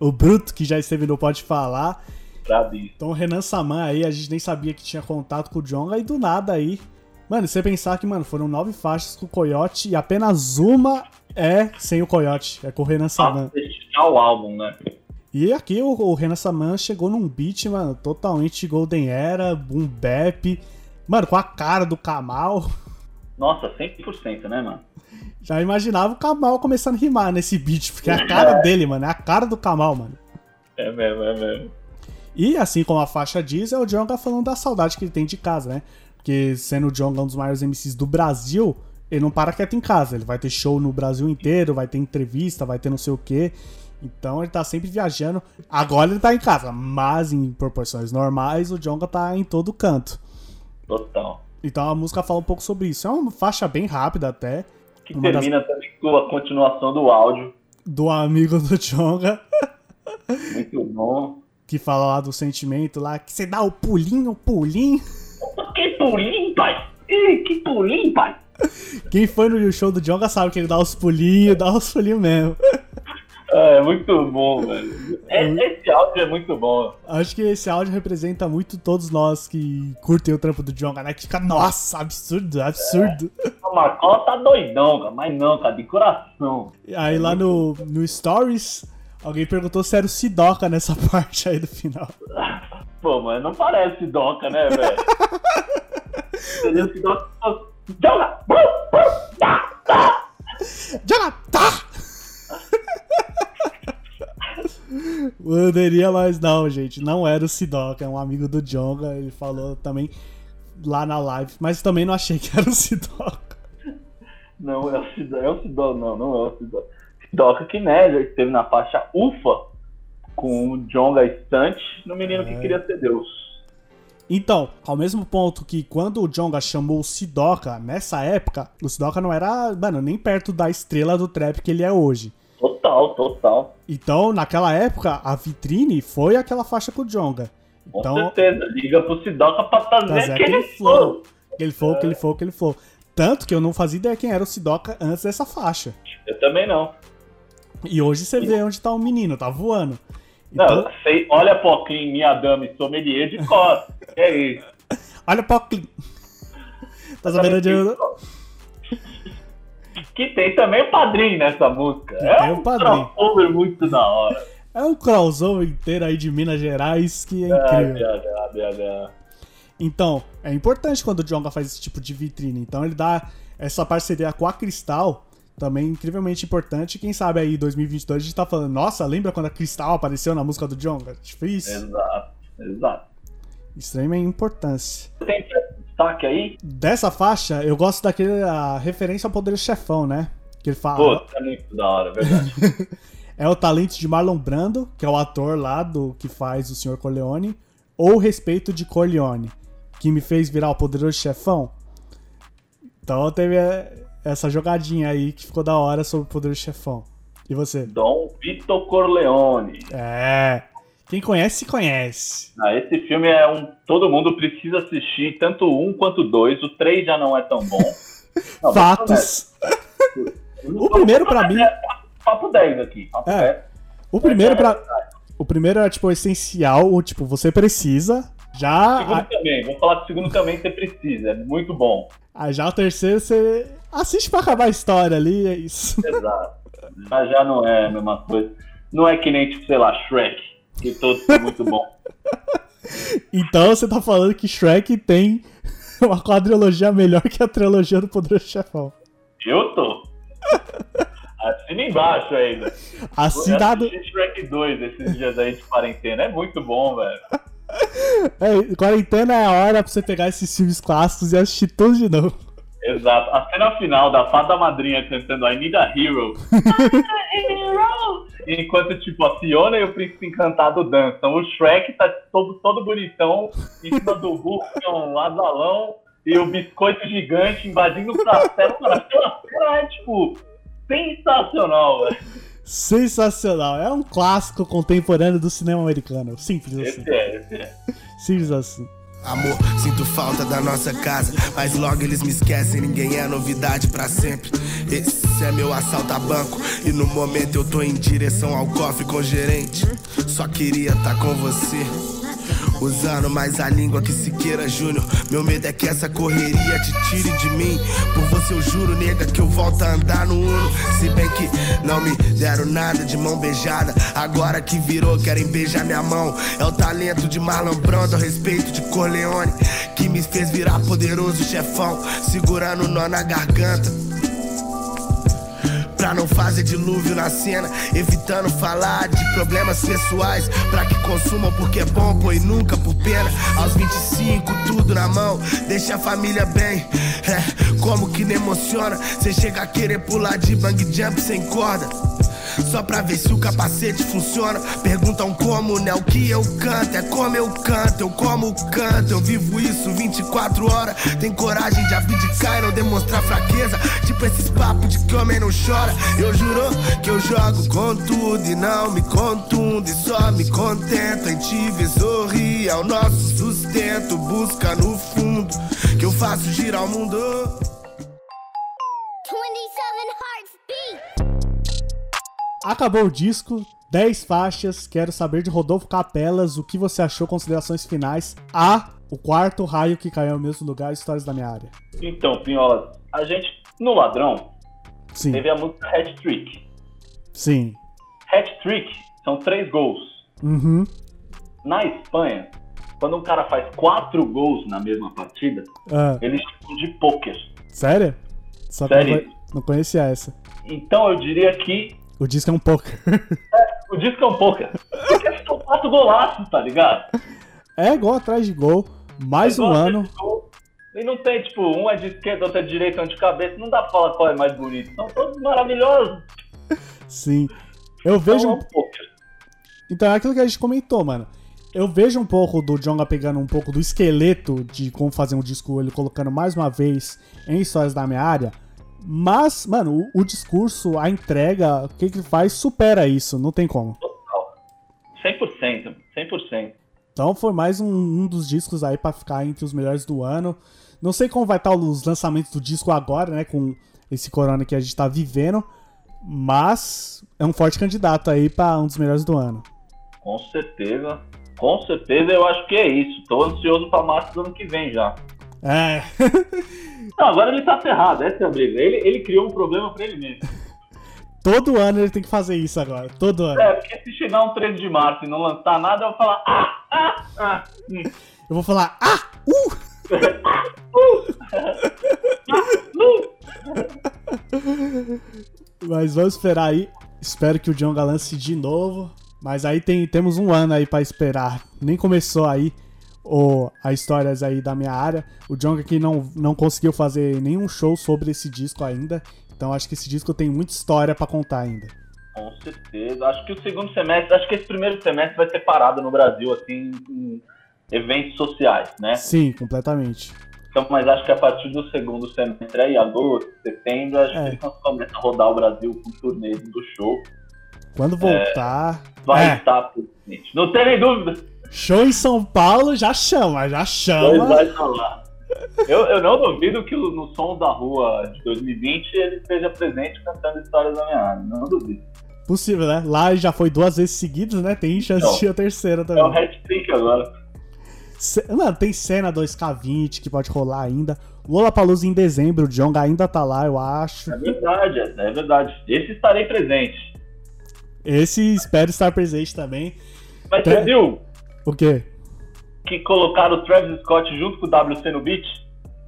o Bruto, que já esteve no Pode Falar. Brabíssimo. Então, Renan Saman aí, a gente nem sabia que tinha contato com o Jonga e do nada aí. Mano, você pensar que, mano, foram nove faixas com o Coyote e apenas uma é sem o Coyote, é com o Renan Saman. Fechar o álbum, né? E aqui o, o Renan Saman chegou num beat, mano, totalmente Golden Era, boom bap. Mano, com a cara do Kamal. Nossa, 100%, né, mano? Já imaginava o Kamal começando a rimar nesse beat, porque é a cara dele, mano, é a cara do Kamal, mano. É mesmo, é mesmo. E assim como a faixa diz, é o Jonga falando da saudade que ele tem de casa, né? Porque sendo o Jonga um dos maiores MCs do Brasil, ele não para quieto em casa. Ele vai ter show no Brasil inteiro, vai ter entrevista, vai ter não sei o quê. Então ele tá sempre viajando. Agora ele tá em casa, mas em proporções normais, o Jonga tá em todo canto. Total. Então a música fala um pouco sobre isso. É uma faixa bem rápida até, Que Uma das- termina também com a continuação do áudio. do amigo do Jonga, Muito bom. que fala lá do sentimento lá, que você dá o pulinho, o pulinho. Que pulinho, pai! Que pulinho, pai! Quem foi no show do Jonga sabe que ele dá os pulinhos, dá os pulinhos mesmo. É, muito bom, velho. É- Esse áudio é muito bom. Acho que esse áudio representa muito todos nós que curtem o trampo do Jonga, né? Que fica, nossa, absurdo, absurdo. O Marcola tá doidão, cara. Mas não, cara, de coração. Aí lá no, no Stories, alguém perguntou se era o Sidoca nessa (laughs) parte aí do final. Pô, mas não parece Doca, né, velho? Seria se Doca fosse. Joga! Tá, tá! Jonga, tá! (laughs) Poderia, mas não, gente. Não era o Sidoca, é um amigo do Jonga. Ele falou também lá na live, mas também não achei que era o Sidoca. Não, é o Sidoca, é o Sidoca, não, não é o Sidoca. Sidoca que, né, já esteve na faixa UFA com o Jonga Estante no Menino que É. Queria Ser Deus. Então, ao mesmo ponto que quando o Jonga chamou o Sidoca, nessa época, o Sidoca não era, mano, nem perto da estrela do trap que ele é hoje. Total, total. Então, naquela época, a vitrine foi aquela faixa com o Jonga. Com Então, certeza. Liga pro Sidoca pra trazer trazer aquele aquele flow. Aquele flow, aquele flow, aquele flow. Tanto que eu não fazia ideia quem era o Sidoca antes dessa faixa. Eu também não. E hoje você vê onde tá o menino, tá voando. Não, Então, sei, olha Poclin, minha dama e sommelier de cor. (laughs) é isso. olha Poclin. Tá sabendo onde eu... Que tem também o padrinho nessa música. Que é tem o um padrinho. crossover muito da hora. É um crossover inteiro aí de Minas Gerais que é É, incrível. BH, BH. Então, é importante quando o Jonga faz esse tipo de vitrine. Então ele dá essa parceria com a Cristal, também incrivelmente importante. Quem sabe aí, em 2022, a gente tá falando, nossa, lembra quando a Cristal apareceu na música do Jonga? Tipo isso. Exato, exato. Extrema importância. Tem destaque aí? Dessa faixa, eu gosto daquele a referência ao Poder Chefão, né? Que ele fala. Pô, é muito da hora, é verdade. (laughs) é o talento de Marlon Brando, que é o ator lá do que faz o Sr. Corleone, ou o respeito de Corleone, que me fez virar o poderoso chefão. Então teve é, essa jogadinha aí que ficou da hora sobre o poderoso chefão. E você? Dom Vito Corleone. É. Quem conhece, conhece. Ah, esse filme é um. Todo mundo precisa assistir, tanto um quanto dois. O três já não é tão bom. (laughs) Não, Fatos. o primeiro pra mim. Papo 10 aqui. Papo é. 10. O primeiro pra. O primeiro é, tipo, essencial, ou, tipo, você precisa. Já. O segundo também, vou falar que o segundo também você precisa, é muito bom. Aí já o terceiro você assiste pra acabar a história ali, é isso. Exato. Mas já não é a mesma coisa. Não é que nem, tipo, sei lá, Shrek, que todos são muito bons. (laughs) então você tá falando que Shrek tem (laughs) uma quadrilogia melhor que a trilogia do Poderoso Chefão. Eu tô. Assina embaixo ainda. Assinado. Eu Shrek 2 esses dias aí de quarentena. É muito bom, velho. (laughs) É, quarentena é a hora pra você pegar esses filmes clássicos e assistir todos de novo. Exato. A cena final da fada madrinha cantando I Need a Hero. I need a hero! Enquanto, tipo, a Fiona e o príncipe encantado dançam. O Shrek tá todo, todo bonitão, em cima do burro, é um asalão, e o biscoito gigante invadindo o castelo. Mano, aquela é, tipo, sensacional, velho. Sensacional. É um clássico contemporâneo do cinema americano. Simples assim. Esse é, esse é. Simples assim. Amor, sinto falta da nossa casa, mas logo eles me esquecem, ninguém é novidade para sempre. Esse é meu assalto a banco e no momento eu tô em direção ao cofre com o gerente. Só queria estar tá com você. Usando mais a língua que Siqueira Júnior. Meu medo é que essa correria te tire de mim. Por você eu juro, nega, que eu volto a andar no Uno. Se bem que não me deram nada de mão beijada. Agora que virou, querem beijar minha mão. É o talento de Marlon Brando, respeito de Corleone. Que me fez virar poderoso chefão. Segurando o nó na garganta pra não fazer dilúvio na cena. Evitando falar de problemas pessoais, pra que consumam porque é bom, pô, e nunca por pena. Aos 25, tudo na mão, deixa a família bem. É, como que não emociona? Cê chega a querer pular de bang jump sem corda. Só pra ver se o capacete funciona. Perguntam como, né? O que eu canto, é como eu canto, eu como canto. Eu vivo isso 24 horas. Tem coragem de abdicar e não demonstrar fraqueza. Tipo esses papos de que homem não chora. Eu juro que eu jogo com tudo e não me contunde. Só me contento em te ver sorrir. É o nosso sustento. Busca no fundo que eu faço girar o mundo. Acabou o disco, 10 faixas. Quero saber de Rodolfo Capelas o que você achou, considerações finais. A, o quarto raio que caiu no mesmo lugar, histórias da minha área. Então, Pinhola, a gente, no Ladrão, Sim. teve a música Hat Trick. Sim. Hat Trick são três gols. Uhum. Na Espanha, quando um cara faz quatro gols na mesma partida, ah. eles chamam de poker. Sério? Só Sério? Não conhecia essa. Então eu diria que o disco é um poker. É, o disco é um poker. Porque são quatro golaços, tá ligado? É gol atrás de gol. Mais é um ano. E não tem, tipo, um é de esquerda, outro é de direita, um de cabeça. Não dá pra falar qual é mais bonito. São todos maravilhosos. Sim. Eu vejo. Então, é um poker. então é aquilo que a gente comentou, mano. Eu vejo um pouco do Jonga pegando um pouco do esqueleto de como fazer um disco, ele colocando mais uma vez em histórias da minha área mas, mano, o, o discurso, a entrega, o que, que faz, supera isso, não tem como. Total. 100%, 100%. Então foi mais um, um dos discos aí para ficar entre os melhores do ano. Não sei como vai estar os lançamentos do disco agora, né, com esse corona que a gente tá vivendo, mas é um forte candidato aí para um dos melhores do ano. Com certeza. Com certeza eu acho que é isso. Tô ansioso pra março do ano que vem já. É. (laughs) Não, agora ele tá ferrado, essa é a briga. Ele, ele criou um problema pra ele mesmo. (laughs) Todo ano ele tem que fazer isso agora, todo ano. É, porque se chegar um 13 de março e não lançar nada, eu vou falar ah, ah, ah. Hum. Eu vou falar ah, uh! (laughs) Mas vamos esperar aí. Espero que o John lance de novo. Mas aí tem, temos um ano aí para esperar. Nem começou aí o, as histórias aí da minha área. O Jonga que não, não conseguiu fazer nenhum show sobre esse disco ainda. Então acho que esse disco tem muita história pra contar ainda. Com certeza. Acho que o segundo semestre, acho que esse primeiro semestre vai ser parado no Brasil, assim, em eventos sociais, né? Sim, completamente. Então, mas acho que a partir do segundo semestre, aí, agosto, setembro, acho É. que eles começam a rodar o Brasil com turnê do show. Quando voltar. Vai É, estar presente. Não tem nem dúvida. Show em São Paulo já chama, já chama. vai falar. Eu, eu não duvido que no Som da Rua de 2020 ele esteja presente cantando histórias da minha área. Não duvido. Possível, né? Lá já foi duas vezes seguidas, né? Tem chance Não. de a terceira É um também. hat-trick agora. Mano, tem cena 2K20 que pode rolar ainda. Lollapalooza em dezembro, o Jonga ainda tá lá, eu acho. É verdade, é verdade. Esse estarei presente. Esse espero estar presente também. Mas Tem- você viu O quê? que colocaram o Travis Scott junto com o WC no beat?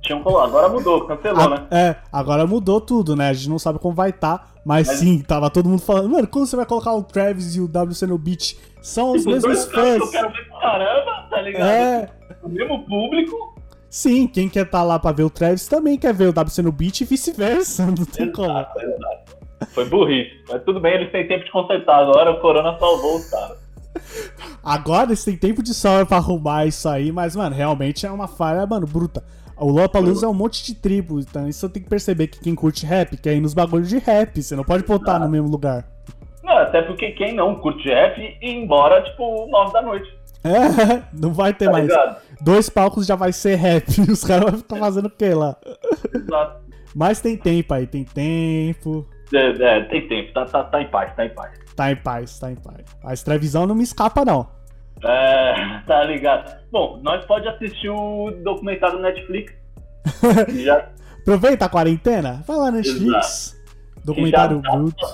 Tinham colocado. Agora mudou, cancelou, A- né? É, agora mudou tudo, né? A gente não sabe como vai estar, mas, Mas- sim, tava todo mundo falando, mano, como você vai colocar o Travis e o WC no beat? São os mesmos que eu fãs. quero ver pra caramba, tá ligado? É, O mesmo público. sim, quem quer estar lá pra ver o Travis também quer ver o WC no beat e vice-versa, (laughs) não tem como. Exato, exato. Foi burrice. Mas tudo bem, eles têm tempo de consertar. Agora o Corona salvou os caras. Agora eles têm tempo de sobra pra arrumar isso aí, mas, mano, realmente é uma falha, mano, bruta. O Lollapalooza é um monte de tribo, então isso eu tenho que perceber que quem curte rap quer ir nos bagulhos de rap, você não pode botar no mesmo lugar. Não, até porque quem não curte rap ia embora, tipo, nove da noite. É, (laughs) não vai ter Tá mais. ligado? Dois palcos já vai ser rap, (laughs) os caras vão ficar fazendo o que lá? Exato. Mas tem tempo aí, tem tempo. É, é, tem tempo, tá, tá, tá em paz, tá em paz. Tá em paz, tá em paz. A Trevisão não me escapa, não. É, tá ligado. Bom, nós pode assistir o documentário do Netflix. (laughs) já, Aproveita a quarentena, vai lá no Netflix. Documentário já dá bruto.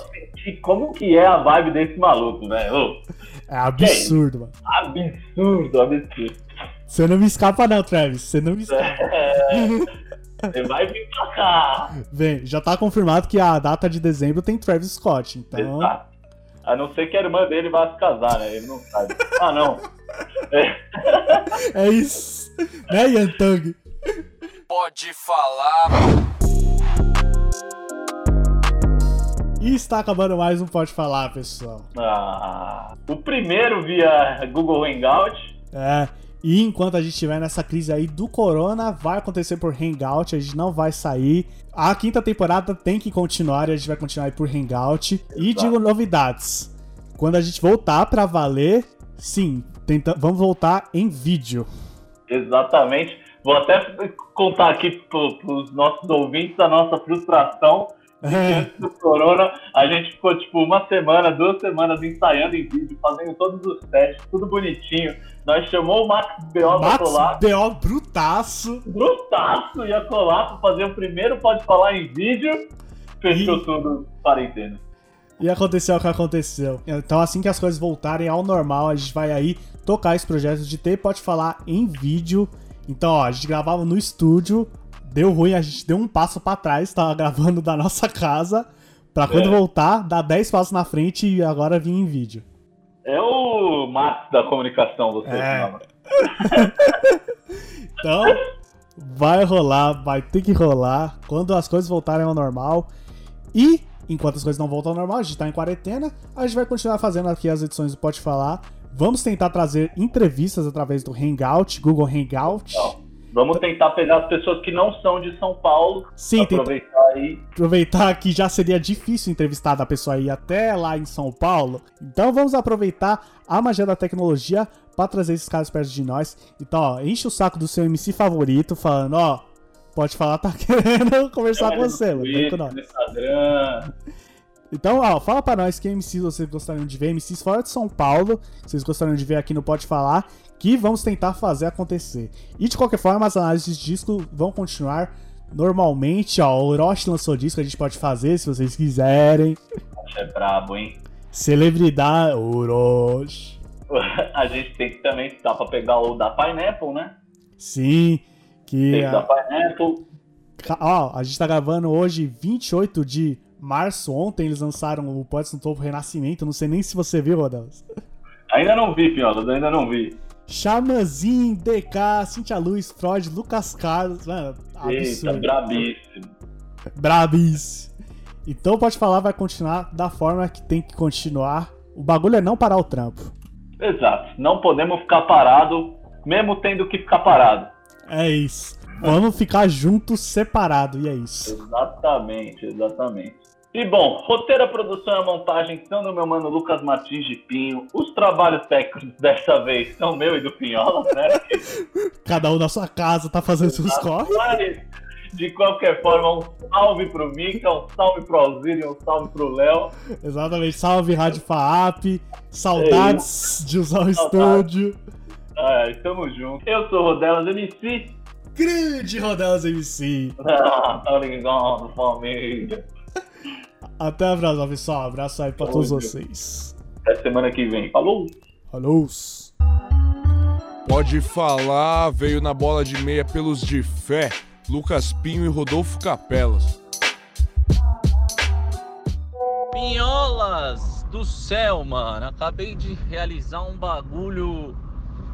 como que é a vibe desse maluco, velho. Ô, É absurdo, mano. absurdo, absurdo. Você não me escapa, não, Travis. Você não me escapa. É, você vai vir pra cá. Vem, já tá confirmado que a data de dezembro tem Travis Scott, então. Exato. A não ser que a irmã dele vá se casar, né? Ele não sabe. Ah, não. É, É isso. Né, Yantang? Pode falar. E está acabando mais um Pode Falar, pessoal. ah, o primeiro via Google Hangout. É. E enquanto a gente estiver nessa crise aí do corona, vai acontecer por Hangout, a gente não vai sair. A quinta temporada tem que continuar e a gente vai continuar aí por Hangout. E Exato. digo novidades. Quando a gente voltar pra valer, sim, tenta... vamos voltar em vídeo. Exatamente. Vou até contar aqui pro, pros nossos ouvintes a nossa frustração. É, Antes do Corona, a gente ficou tipo uma semana, duas semanas ensaiando em vídeo, fazendo todos os testes, tudo bonitinho. Nós chamou o Max B.O. pra Max colar, B.O. brutaço. brutaço, ia colar pra fazer o primeiro Pode Falar em vídeo. Fechou Ih. tudo, quarentena. E aconteceu o que aconteceu. Então, assim que as coisas voltarem ao normal, a gente vai aí tocar esse projeto de ter pode falar em vídeo. Então, ó, a gente gravava no estúdio, deu ruim, a gente deu um passo pra trás, tava gravando da nossa casa, pra quando É. voltar, dar 10 passos na frente e agora vir em vídeo. É o Max da comunicação, você. É. (laughs) Então, vai rolar, vai ter que rolar quando as coisas voltarem ao normal. E, enquanto as coisas não voltam ao normal, a gente tá em quarentena, a gente vai continuar fazendo aqui as edições do Pode Falar. Vamos tentar trazer entrevistas através do Hangout, Google Hangout. Vamos tentar pegar as pessoas que não são de São Paulo. Sim, aproveitar aí. aproveitar que já seria difícil entrevistar a pessoa aí até lá em São Paulo. Então vamos aproveitar a magia da tecnologia para trazer esses caras perto de nós. Então, ó, enche o saco do seu MC favorito, falando, ó, pode falar, tá (laughs) querendo conversar com você. Vem com Twitter, nós. Instagram. Então, ó, fala pra nós que MCs vocês gostariam de ver, MCs fora de São Paulo, vocês gostariam de ver aqui no Pode Falar, que vamos tentar fazer acontecer. E de qualquer forma, as análises de disco vão continuar normalmente, ó, o Orochi lançou disco, a gente pode fazer se vocês quiserem. É brabo, hein? Celebridade, Orochi. (laughs) A gente tem que também, dá pra pegar o da Pineapple, né? Sim, que... Tem o da a- Pineapple. Ó, a gente tá gravando hoje, 28 de março. Ontem eles lançaram o Pods no Topo Renascimento. Não sei nem se você viu, Rodelas. Ainda não vi, Piolas, ainda não vi. Xamãzinho, DK, Cintia Luz, Freud, Lucas Carlos. Mano, Eita, brabíssimo. Brabíssimo. Então pode falar, vai continuar da forma que tem que continuar. O bagulho é não parar o trampo. Exato. Não podemos ficar parado, mesmo tendo que ficar parado. É isso. Vamos ficar juntos, separado, e é isso. Exatamente, exatamente. E bom, roteiro, a produção e a montagem são do meu mano Lucas Martins de Pinho. Os trabalhos técnicos dessa vez são meu e do Pinhola, né? (laughs) Cada um na sua casa tá fazendo seus corre. Mas, de qualquer forma, um salve pro Mika, um salve pro Alzírio, um salve pro Léo. Exatamente. Salve Rádio FAAP. Saudades de usar o estúdio. Ah, tamo junto. Eu sou o Rodelas MC. Grande Rodelas MC. Ah, tá ligado, família. Até a próxima, pessoal. Abraço aí pra todos vocês. Até semana que vem. Falou! Falou! Pode falar, veio na bola de meia pelos de fé, Lucas Pinho e Rodolfo Capelas. Pinholas do céu, mano. Acabei de realizar um bagulho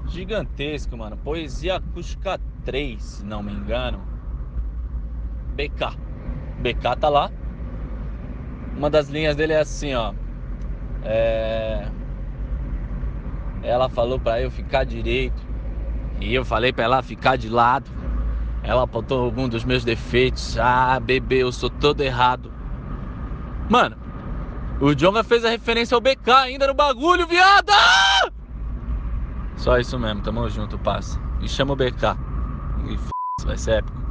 gigantesco, mano. Poesia Acústica 3, se não me engano. BK. BK tá lá. Uma das linhas dele é assim, ó. É... Ela falou pra eu ficar direito. E eu falei pra ela ficar de lado. Ela apontou algum dos meus defeitos. Ah, bebê, eu sou todo errado. Mano, o Jonga fez a referência ao BK ainda no bagulho, viado! Só isso mesmo, tamo junto, passa. E chama o BK. E f... vai ser épico.